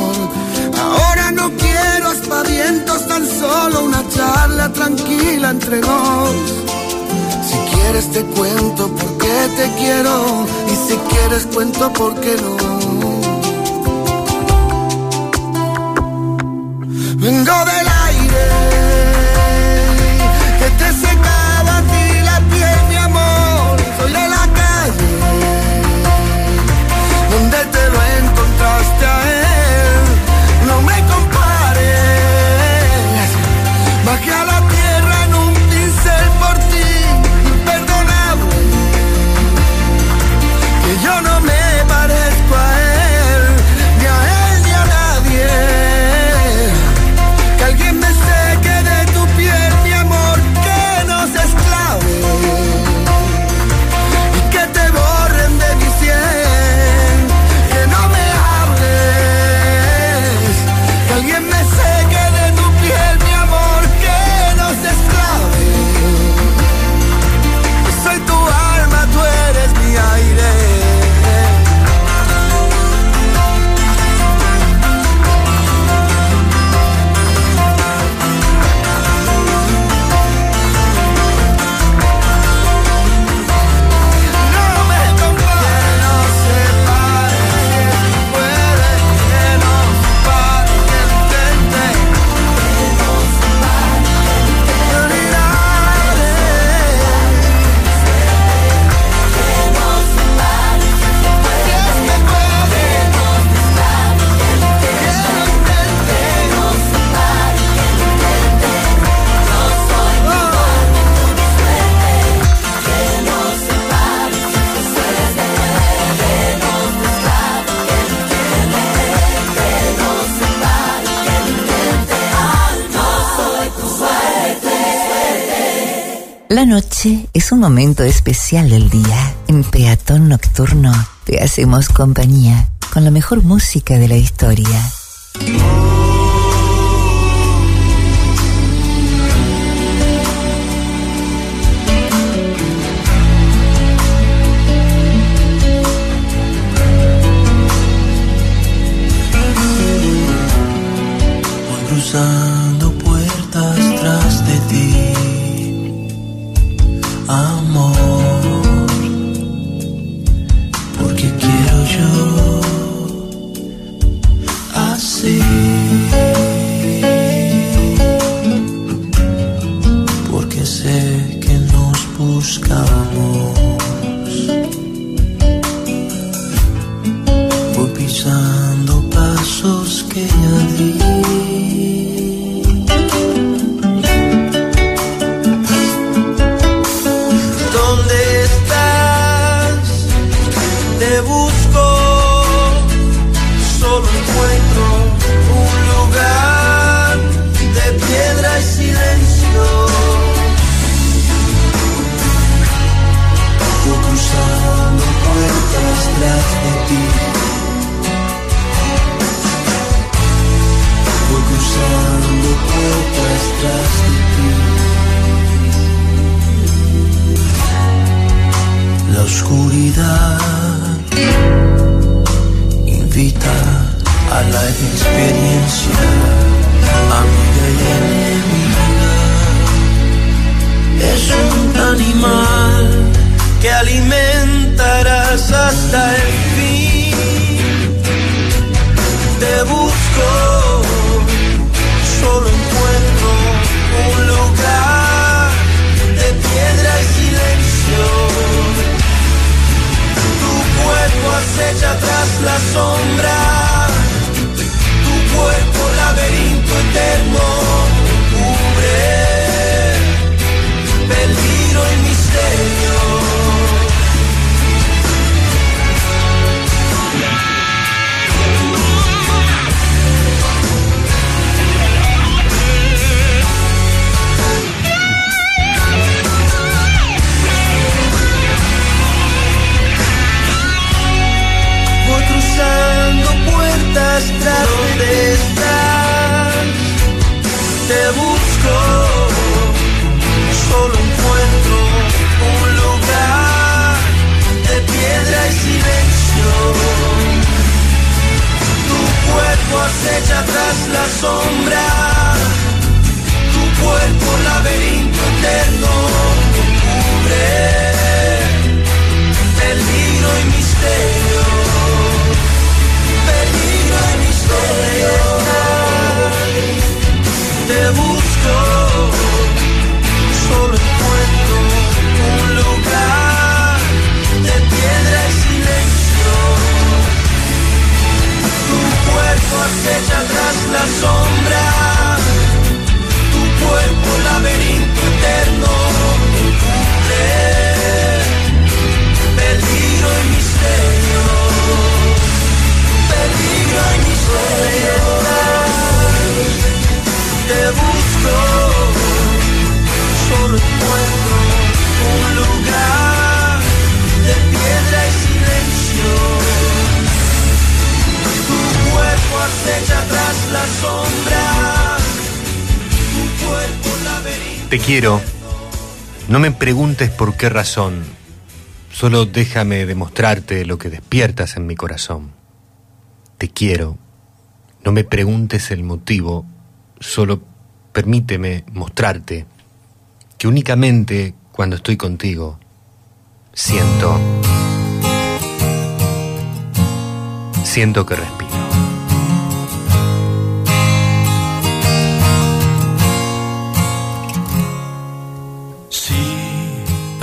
No quiero aspavientos, tan solo una charla tranquila entre nos. Si quieres te cuento por qué te quiero y si quieres cuento por qué no. Vengo del La noche es un momento especial del día. En Peatón Nocturno te hacemos compañía con la mejor música de la historia. Busco, solo encuentro un lugar de piedra y silencio. Voy cruzando puertas tras de ti. Voy cruzando puertas tras de ti. La oscuridad invita a la experiencia, amiga y enemiga. Es un animal que alimentarás hasta el fin. Te busco, solo cuerpo acecha tras la sombra, tu cuerpo laberinto eterno cubre peligro y misterio. Puertas tras donde estás. Te busco, solo encuentro un lugar de piedra y silencio. Tu cuerpo acecha tras la sombra, tu cuerpo laberinto eterno cubre peligro y misterio. Te quiero. No me preguntes por qué razón. Solo déjame demostrarte lo que despiertas en mi corazón. Te quiero. No me preguntes el motivo. Solo permíteme mostrarte que únicamente cuando estoy contigo siento siento que respiro.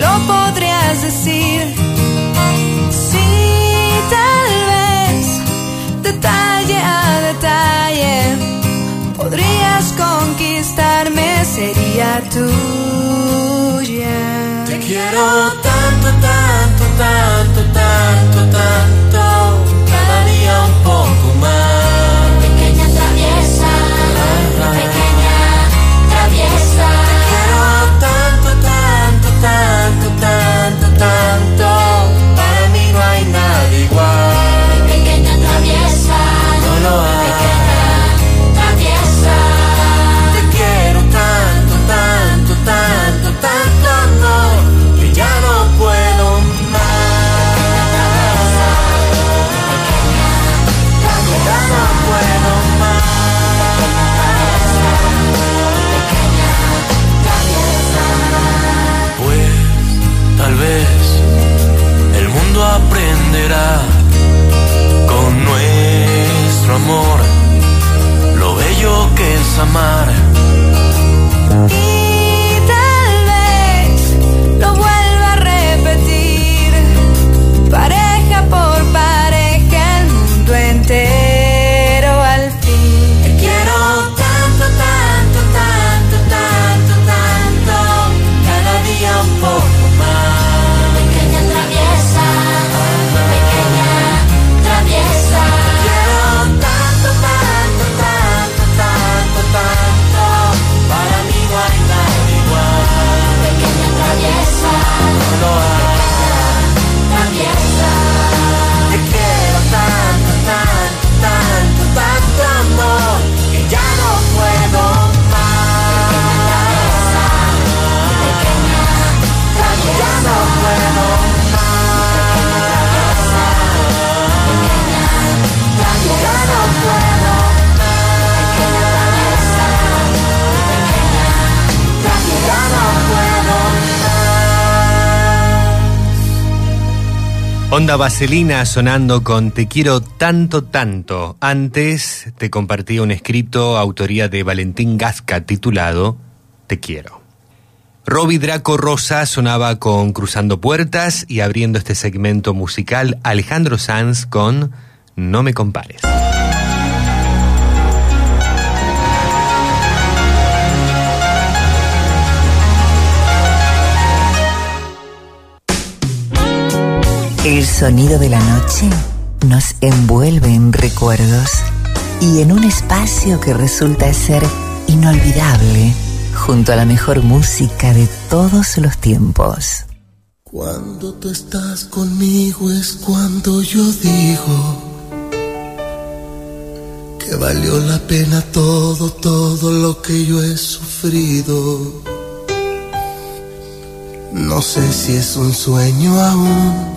Lo podrías decir. Sí, tal vez detalle a detalle podrías conquistarme, sería tuya. Te quiero tanto, tanto, tanto, tanto, tanto, amare Onda Vaselina sonando con Te quiero tanto, tanto. Antes te compartí un escrito autoría de Valentín Gasca titulado Te quiero. Robbie Draco Rosa sonaba con Cruzando Puertas y abriendo este segmento musical Alejandro Sanz con No me compares. El sonido de la noche nos envuelve en recuerdos y en un espacio que resulta ser inolvidable junto a la mejor música de todos los tiempos. Cuando tú estás conmigo es cuando yo digo que valió la pena todo, todo lo que yo he sufrido. No sé si es un sueño aún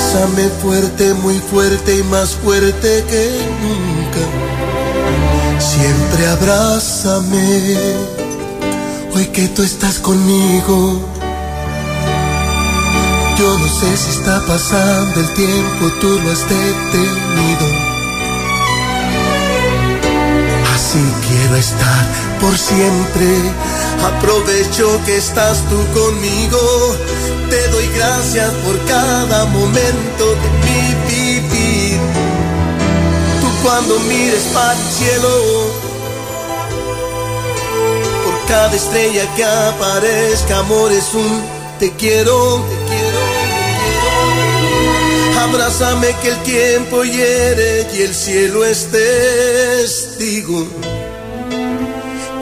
Abrázame fuerte, muy fuerte y más fuerte que nunca. Siempre abrázame, hoy que tú estás conmigo. Yo no sé si está pasando el tiempo, tú lo has detenido. Así quiero estar por siempre. Aprovecho que estás tú conmigo. Gracias por cada momento de mi vivir. Tú cuando mires para el cielo, por cada estrella que aparezca, amor es un te quiero, te quiero, te quiero. Abrázame que el tiempo hiere y el cielo es testigo.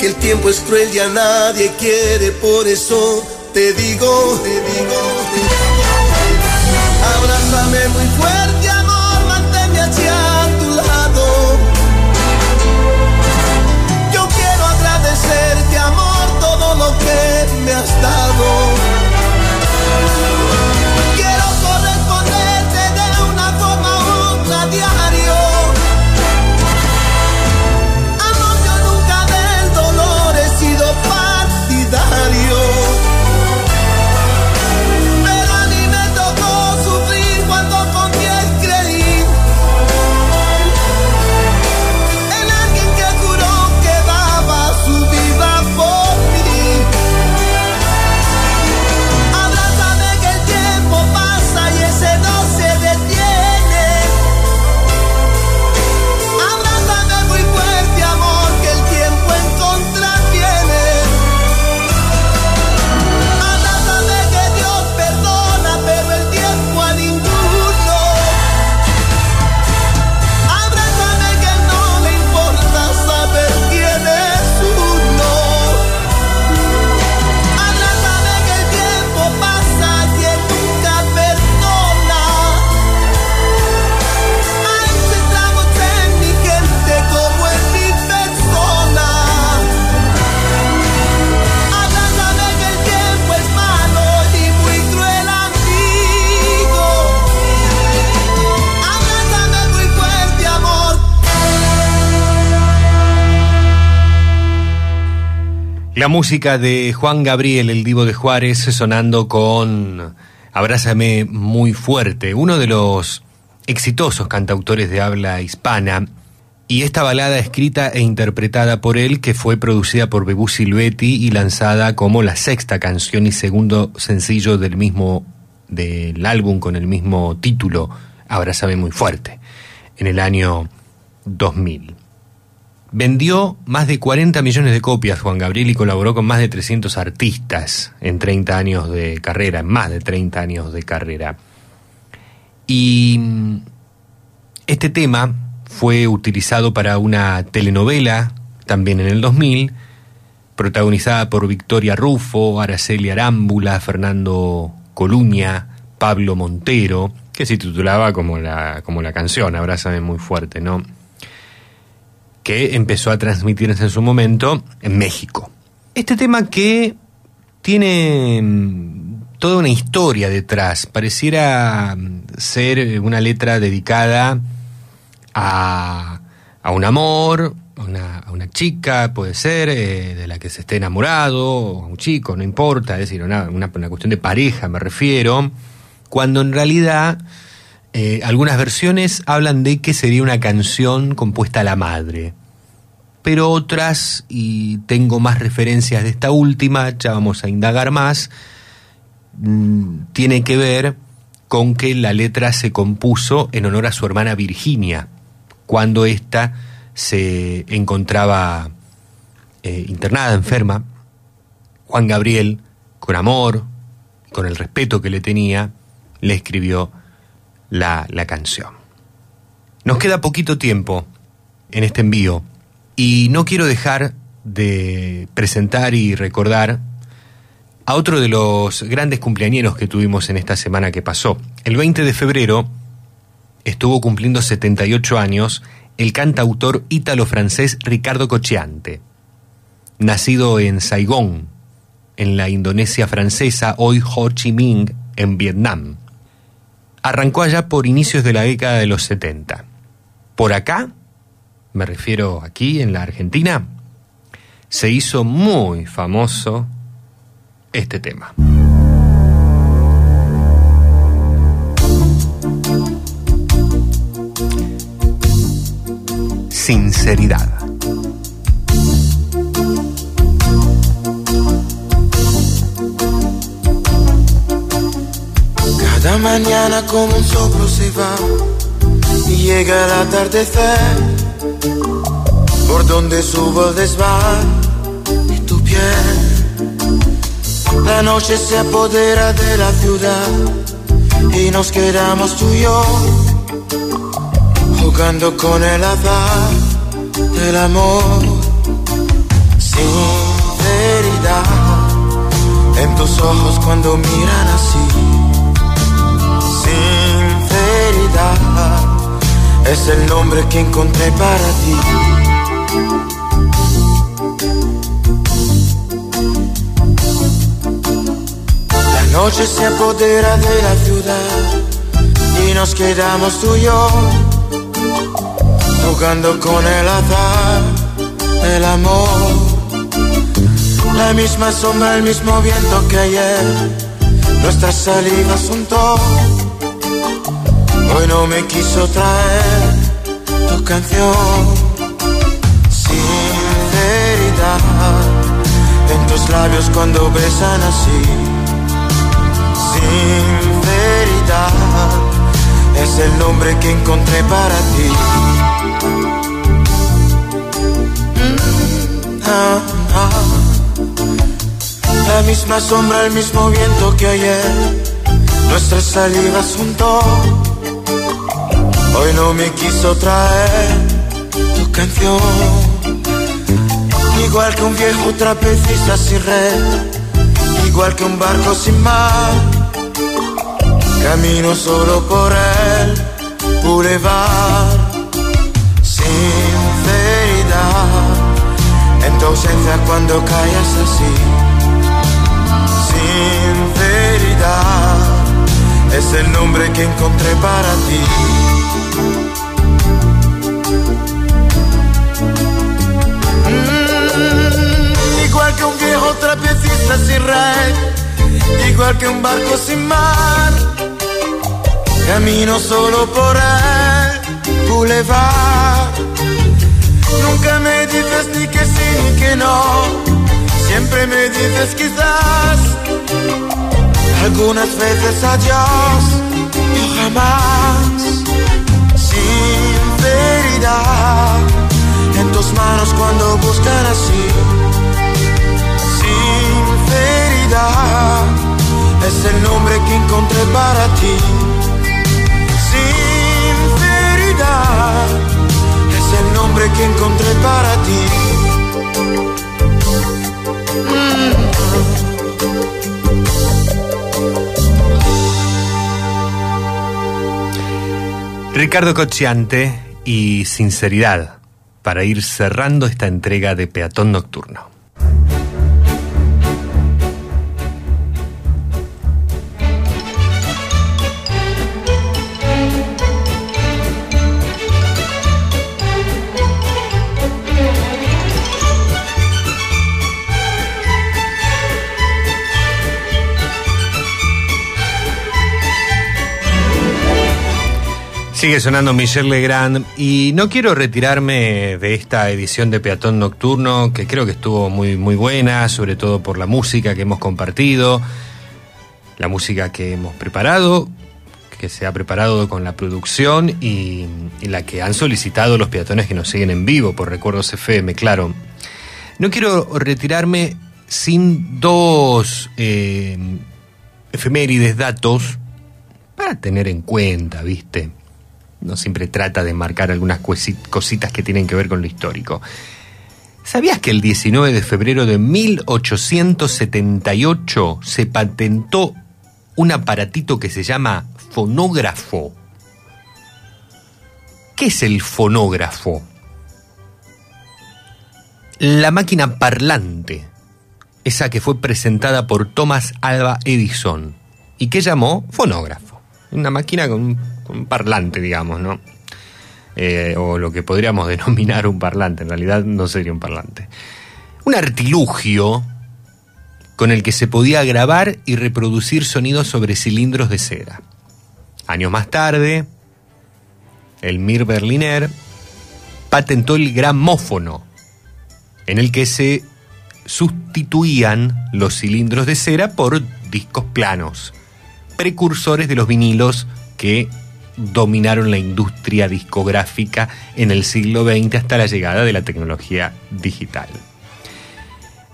Que el tiempo es cruel y a nadie quiere, por eso te digo, te digo, te digo. Abrázame muy fuerte, amor, manténme hacia tu lado. Yo quiero agradecerte, amor, todo lo que me has dado. La música de Juan Gabriel, el divo de Juárez, sonando con Abrázame muy fuerte, uno de los exitosos cantautores de habla hispana, Y esta balada escrita e interpretada por él, que fue producida por Bebú Silvetti y lanzada como la sexta canción y segundo sencillo del mismo del álbum con el mismo título, Abrázame muy fuerte, en el año 2000. Vendió más de 40 millones de copias Juan Gabriel y colaboró con más de 300 artistas en 30 años de carrera, en más de 30 años de carrera. Y mm, este tema fue utilizado para una telenovela, también en el 2000, protagonizada por Victoria Rufo, Araceli Arámbula, Fernando Coluña, Pablo Montero, que se titulaba como la, como la canción, Abrázame muy fuerte, ¿no? Que empezó a transmitirse en su momento en México. Este tema que tiene mm, toda una historia detrás, pareciera mm, ser una letra dedicada a, a un amor, a una, a una chica, puede ser, eh, de la que se esté enamorado, o a un chico, no importa, es decir, una, una, una cuestión de pareja, me refiero, cuando en realidad eh, algunas versiones hablan de que sería una canción compuesta a la madre. Pero otras, y tengo más referencias de esta última, ya vamos a indagar más, mm, tiene que ver con que la letra se compuso en honor a su hermana Virginia, cuando ésta se encontraba eh, internada, enferma. Juan Gabriel, con amor, con el respeto que le tenía, le escribió la, la canción. Nos queda poquito tiempo en este envío y no quiero dejar de presentar y recordar a otro de los grandes cumpleañeros que tuvimos en esta semana que pasó. El 20 de febrero estuvo cumpliendo 78 años el cantautor ítalo-francés Ricardo Cocheante. Nacido en Saigón, en la Indonesia francesa, hoy Ho Chi Minh, en Vietnam. Arrancó allá por inicios de la década de los 70. Por acá, me refiero aquí en la Argentina, se hizo muy famoso este tema. Sinceridad. Cada mañana como un soplo se va y llega el atardecer por donde subo el desván de tu piel. La noche se apodera de la ciudad y nos quedamos tú y jugando con el azar del amor. Sinceridad en tus ojos cuando miran así. Es el nombre que encontré para ti. La noche se apodera de la ciudad y nos quedamos tú y yo jugando con el azar el amor. La misma sombra, el mismo viento que ayer, nuestras salivas juntó. Hoy no me quiso traer tu canción. Sinceridad en tus labios cuando besan así. Sinceridad es el nombre que encontré para ti. Mm, ah, ah. La misma sombra, el mismo viento que ayer, nuestras salivas juntó. Hoy no me quiso traer tu canción. Igual que un viejo trapecista sin red, igual que un barco sin mar. Camino solo por el boulevard. Sinceridad en tu ausencia cuando callas así. Sinceridad es el nombre que encontré para ti. Que un viejo trapecista sin red, igual que un barco sin mar. Camino solo por el boulevard. Nunca me dices ni que sí ni que no. Siempre me dices quizás. Algunas veces adiós o jamás. Sinceridad en tus manos cuando buscan así. Sinceridad es el nombre que encontré para ti. Sinceridad es el nombre que encontré para ti. Ricardo Cocciante y sinceridad para ir cerrando esta entrega de Peatón Nocturno. Sigue sonando Michel Legrand y no quiero retirarme de esta edición de Peatón Nocturno, que creo que estuvo muy, muy buena, sobre todo por la música que hemos compartido, la música que hemos preparado, que se ha preparado con la producción y, y la que han solicitado los peatones que nos siguen en vivo por Recuerdos FM, claro. No quiero retirarme sin dos eh, efemérides, datos, para tener en cuenta, ¿viste? No siempre trata de marcar algunas cositas que tienen que ver con lo histórico. ¿Sabías que el 19 de febrero de 1878 se patentó un aparatito que se llama fonógrafo? ¿Qué es el fonógrafo? La máquina parlante, esa que fue presentada por Thomas Alva Edison y que llamó fonógrafo. Una máquina con un parlante, digamos, ¿no? Eh, o lo que podríamos denominar un parlante, en realidad no sería un parlante. Un artilugio con el que se podía grabar y reproducir sonidos sobre cilindros de cera. Años más tarde, el Mir Berliner patentó el gramófono, en el que se sustituían los cilindros de cera por discos planos, precursores de los vinilos que dominaron la industria discográfica en el siglo XX hasta la llegada de la tecnología digital.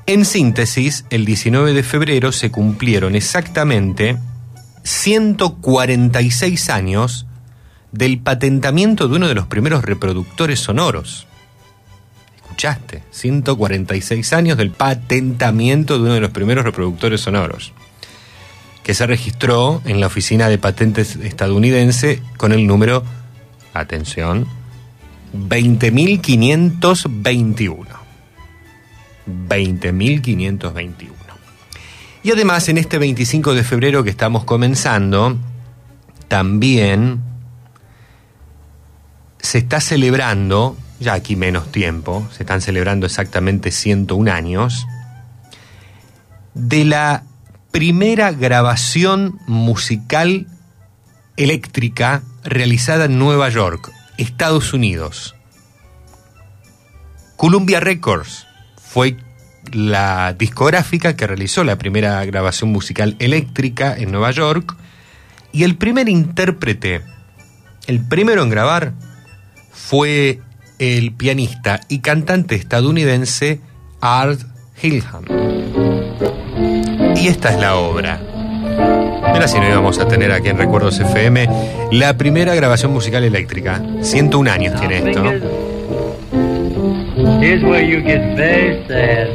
En síntesis, el 19 de febrero se cumplieron exactamente 146 años del patentamiento de uno de los primeros reproductores sonoros. ¿Escuchaste? 146 años del patentamiento de uno de los primeros reproductores sonoros que se registró en la Oficina de Patentes estadounidense con el número, atención, 20.521. 20.521. Y además en este 25 de febrero que estamos comenzando, también se está celebrando, ya aquí menos tiempo, se están celebrando exactamente 101 años, de la primera grabación musical eléctrica realizada en Nueva York, Estados Unidos. Columbia Records fue la discográfica que realizó la primera grabación musical eléctrica en Nueva York y el primer intérprete, el primero en grabar, fue el pianista y cantante estadounidense Art Hillham. Y esta es la obra. Mira si no íbamos a tener aquí en Recuerdos FM la primera grabación musical eléctrica. 101 años tiene esto. Here's where you get very sad.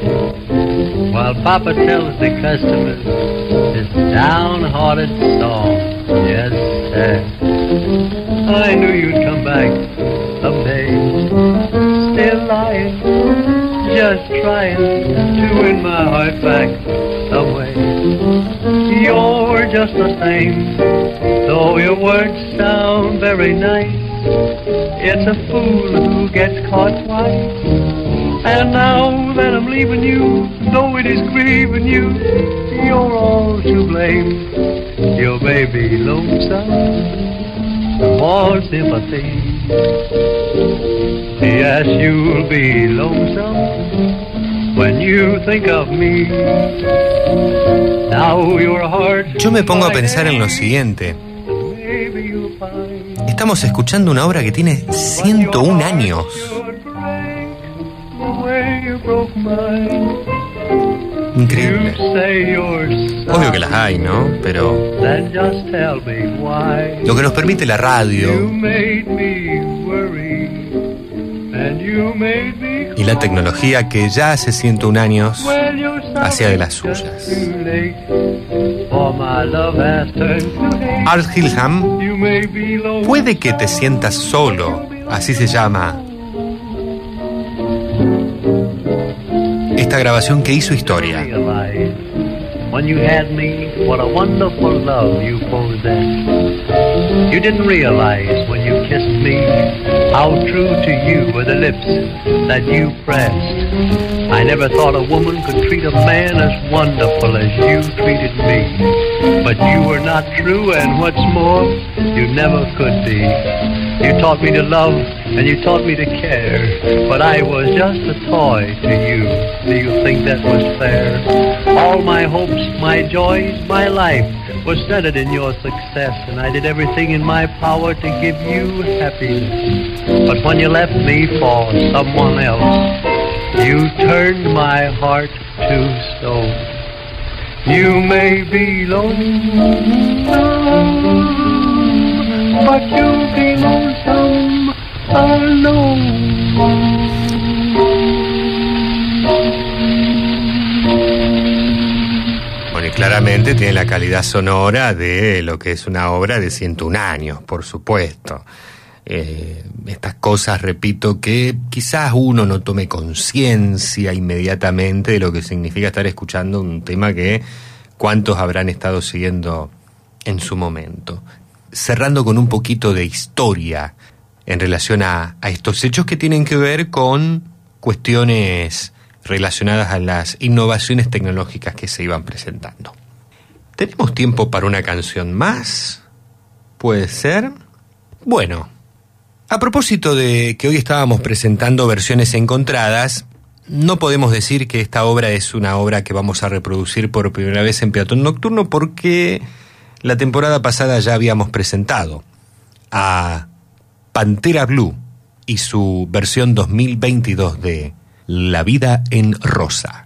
While Papa tells the customers this downhearted song. Yes, sir. I knew you'd come back someday. Still lying, just trying to win my heart back. You're just the same, though your words sound very nice. It's a fool who gets caught twice. And now that I'm leaving you, though it is grieving you, you're all to blame. Your baby lonesome, more sympathy. Yes, you'll be lonesome when you think of me. Yo me pongo a pensar en lo siguiente. Estamos escuchando una obra que tiene 101 años. Increíble. Obvio que las hay, ¿no? Pero lo que nos permite la radio y la tecnología que ya hace 101 años Hacía de las suyas. hate. Art Hilham, You may be low puede que te sientas solo, así se llama esta grabación que hizo historia. when you had me what a wonderful love you possessed. You didn't realize when you kissed me how true to you were the lips that you pressed. I never thought a woman could treat a man as wonderful as you treated me. But you were not true, and what's more, you never could be. You taught me to love and you taught me to care, but I was just a toy to you. Do you think that was fair? All my hopes, my joys, my life was centered in your success, and I did everything in my power to give you happiness. But when you left me for someone else, you turned my heart to stone. You may be lonesome, but you'll be lonesome y claramente tiene la calidad sonora de lo que es una obra de 101 años, por supuesto. Eh, estas cosas, repito, que quizás uno no tome conciencia inmediatamente de lo que significa estar escuchando un tema que cuántos habrán estado siguiendo en su momento. Cerrando con un poquito de historia en relación a, a estos hechos que tienen que ver con cuestiones relacionadas a las innovaciones tecnológicas que se iban presentando. ¿Tenemos tiempo para una canción más? ¿Puede ser? Bueno, a propósito de que hoy estábamos presentando versiones encontradas, no podemos decir que esta obra es una obra que vamos a reproducir por primera vez en Peatón Nocturno porque la temporada pasada ya habíamos presentado a Pantera Blue y su versión 2022 de La vida en rosa.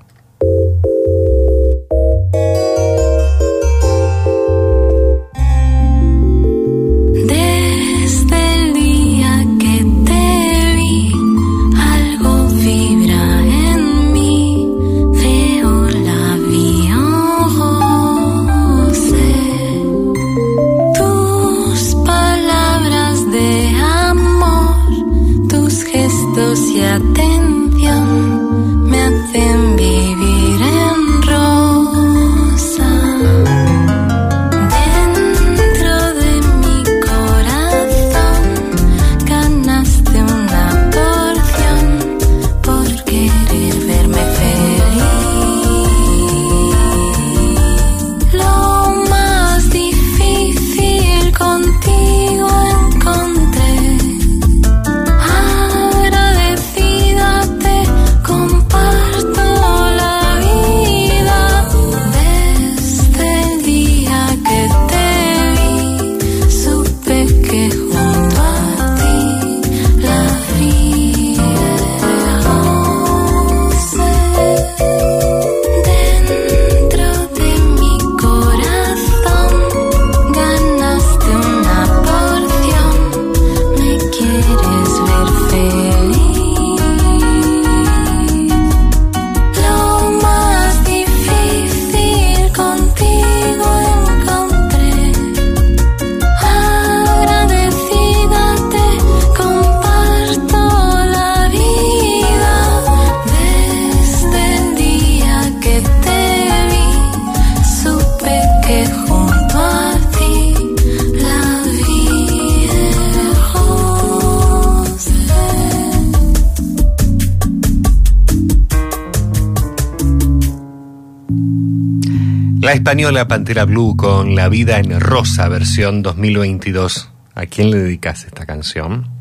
La española Pantera Blue con La vida en rosa versión 2022. ¿A quién le dedicas esta canción?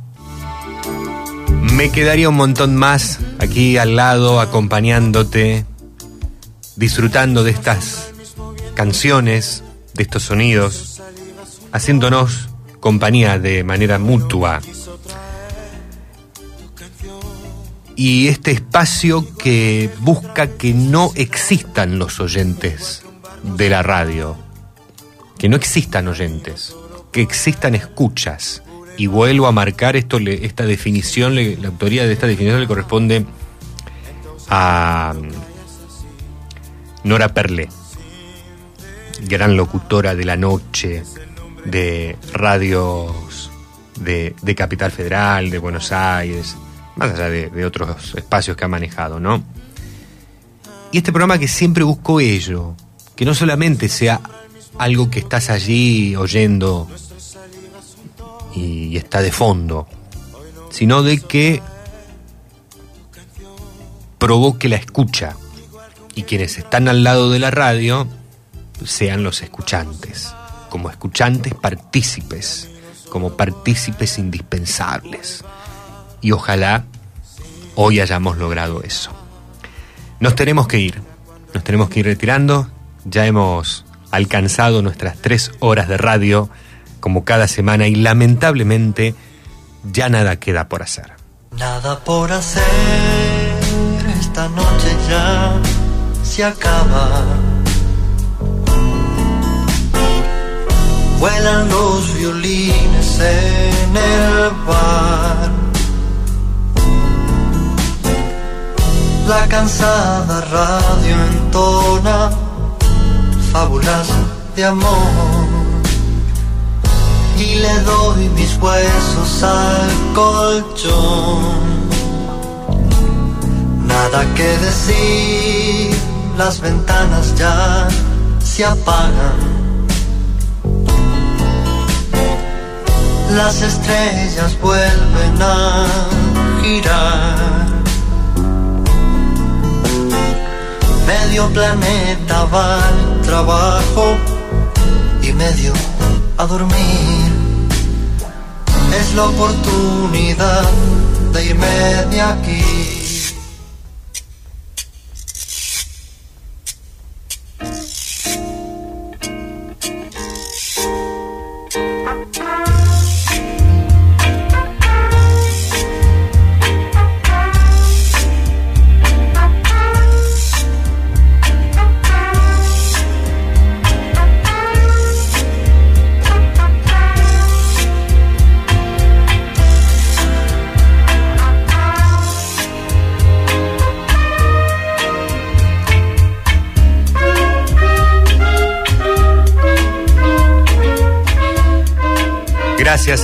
Me quedaría un montón más aquí al lado, acompañándote, disfrutando de estas canciones, de estos sonidos, haciéndonos compañía de manera mutua. Y este espacio que busca que no existan los oyentes de la radio, que no existan oyentes, que existan escuchas. Y vuelvo a marcar esto, esta definición, la autoría de esta definición le corresponde a mm, Nora Perle, gran locutora de la noche, de radios de, de Capital Federal, de Buenos Aires, más allá de, de otros espacios que ha manejado, ¿no? Y este programa que siempre buscó ello, que no solamente sea algo que estás allí oyendo y, está de fondo, sino de que provoque la escucha y quienes están al lado de la radio sean los escuchantes, como escuchantes partícipes, como partícipes indispensables. Y ojalá hoy hayamos logrado eso. Nos tenemos que ir, nos tenemos que ir retirando, ya hemos alcanzado nuestras tres horas de radio como cada semana y lamentablemente ya nada queda por hacer. Nada por hacer, esta noche ya se acaba. Vuelan los violines en el bar. La cansada radio entona fábulas de amor. Y le doy mis huesos al colchón. Nada que decir, las ventanas ya se apagan. Las estrellas vuelven a girar. Medio planeta va al trabajo y medio a dormir. Es la oportunidad de irme de aquí.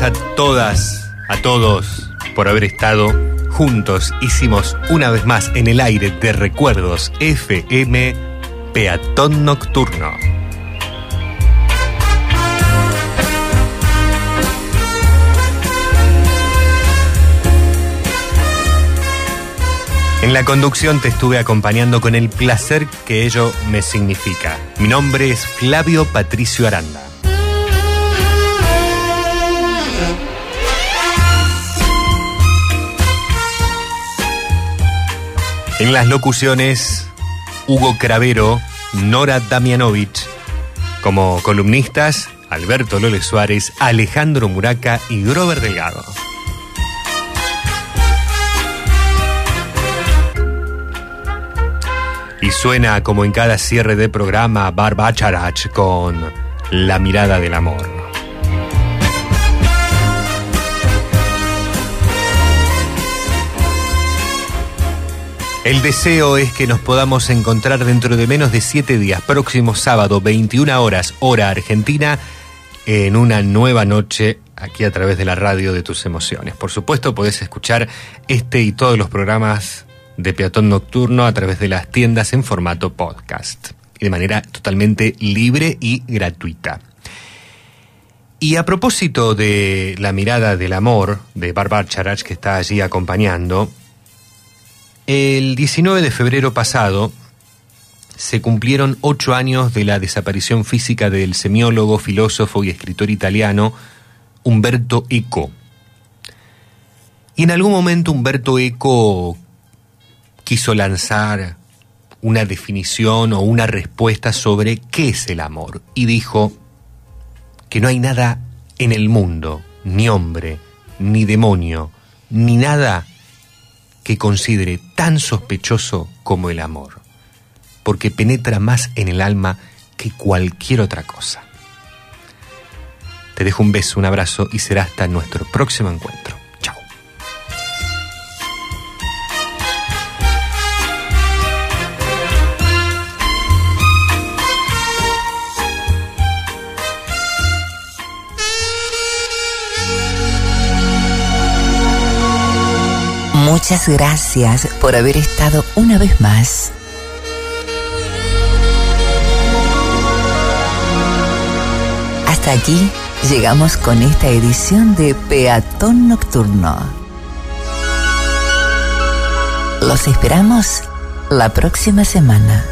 A todas, a todos por haber estado juntos. Hicimos una vez más en el aire de recuerdos FM Peatón Nocturno. En la conducción te estuve acompañando con el placer que ello me significa. Mi nombre es Flavio Patricio Aranda. En las locuciones, Hugo Cravero, Nora Damianovich. Como columnistas, Alberto Lole Suárez, Alejandro Muraca y Grover Delgado. Y suena como en cada cierre de programa Barbacharach con La mirada del amor. El deseo es que nos podamos encontrar dentro de menos de siete días, próximo sábado, 21 horas, hora argentina, en una nueva noche aquí a través de la radio de tus emociones. Por supuesto, podés escuchar este y todos los programas de Peatón Nocturno a través de las tiendas en formato podcast y de manera totalmente libre y gratuita. Y a propósito de la mirada del amor de Barbar Charach que está allí acompañando, el 19 de febrero pasado se cumplieron ocho años de la desaparición física del semiólogo, filósofo y escritor italiano Umberto Eco. Y en algún momento Humberto Eco quiso lanzar una definición o una respuesta sobre qué es el amor. Y dijo que no hay nada en el mundo, ni hombre, ni demonio, ni nada que considere tan sospechoso como el amor, porque penetra más en el alma que cualquier otra cosa. Te dejo un beso, un abrazo y será hasta nuestro próximo encuentro. Muchas gracias por haber estado una vez más. Hasta aquí llegamos con esta edición de Peatón Nocturno. Los esperamos la próxima semana.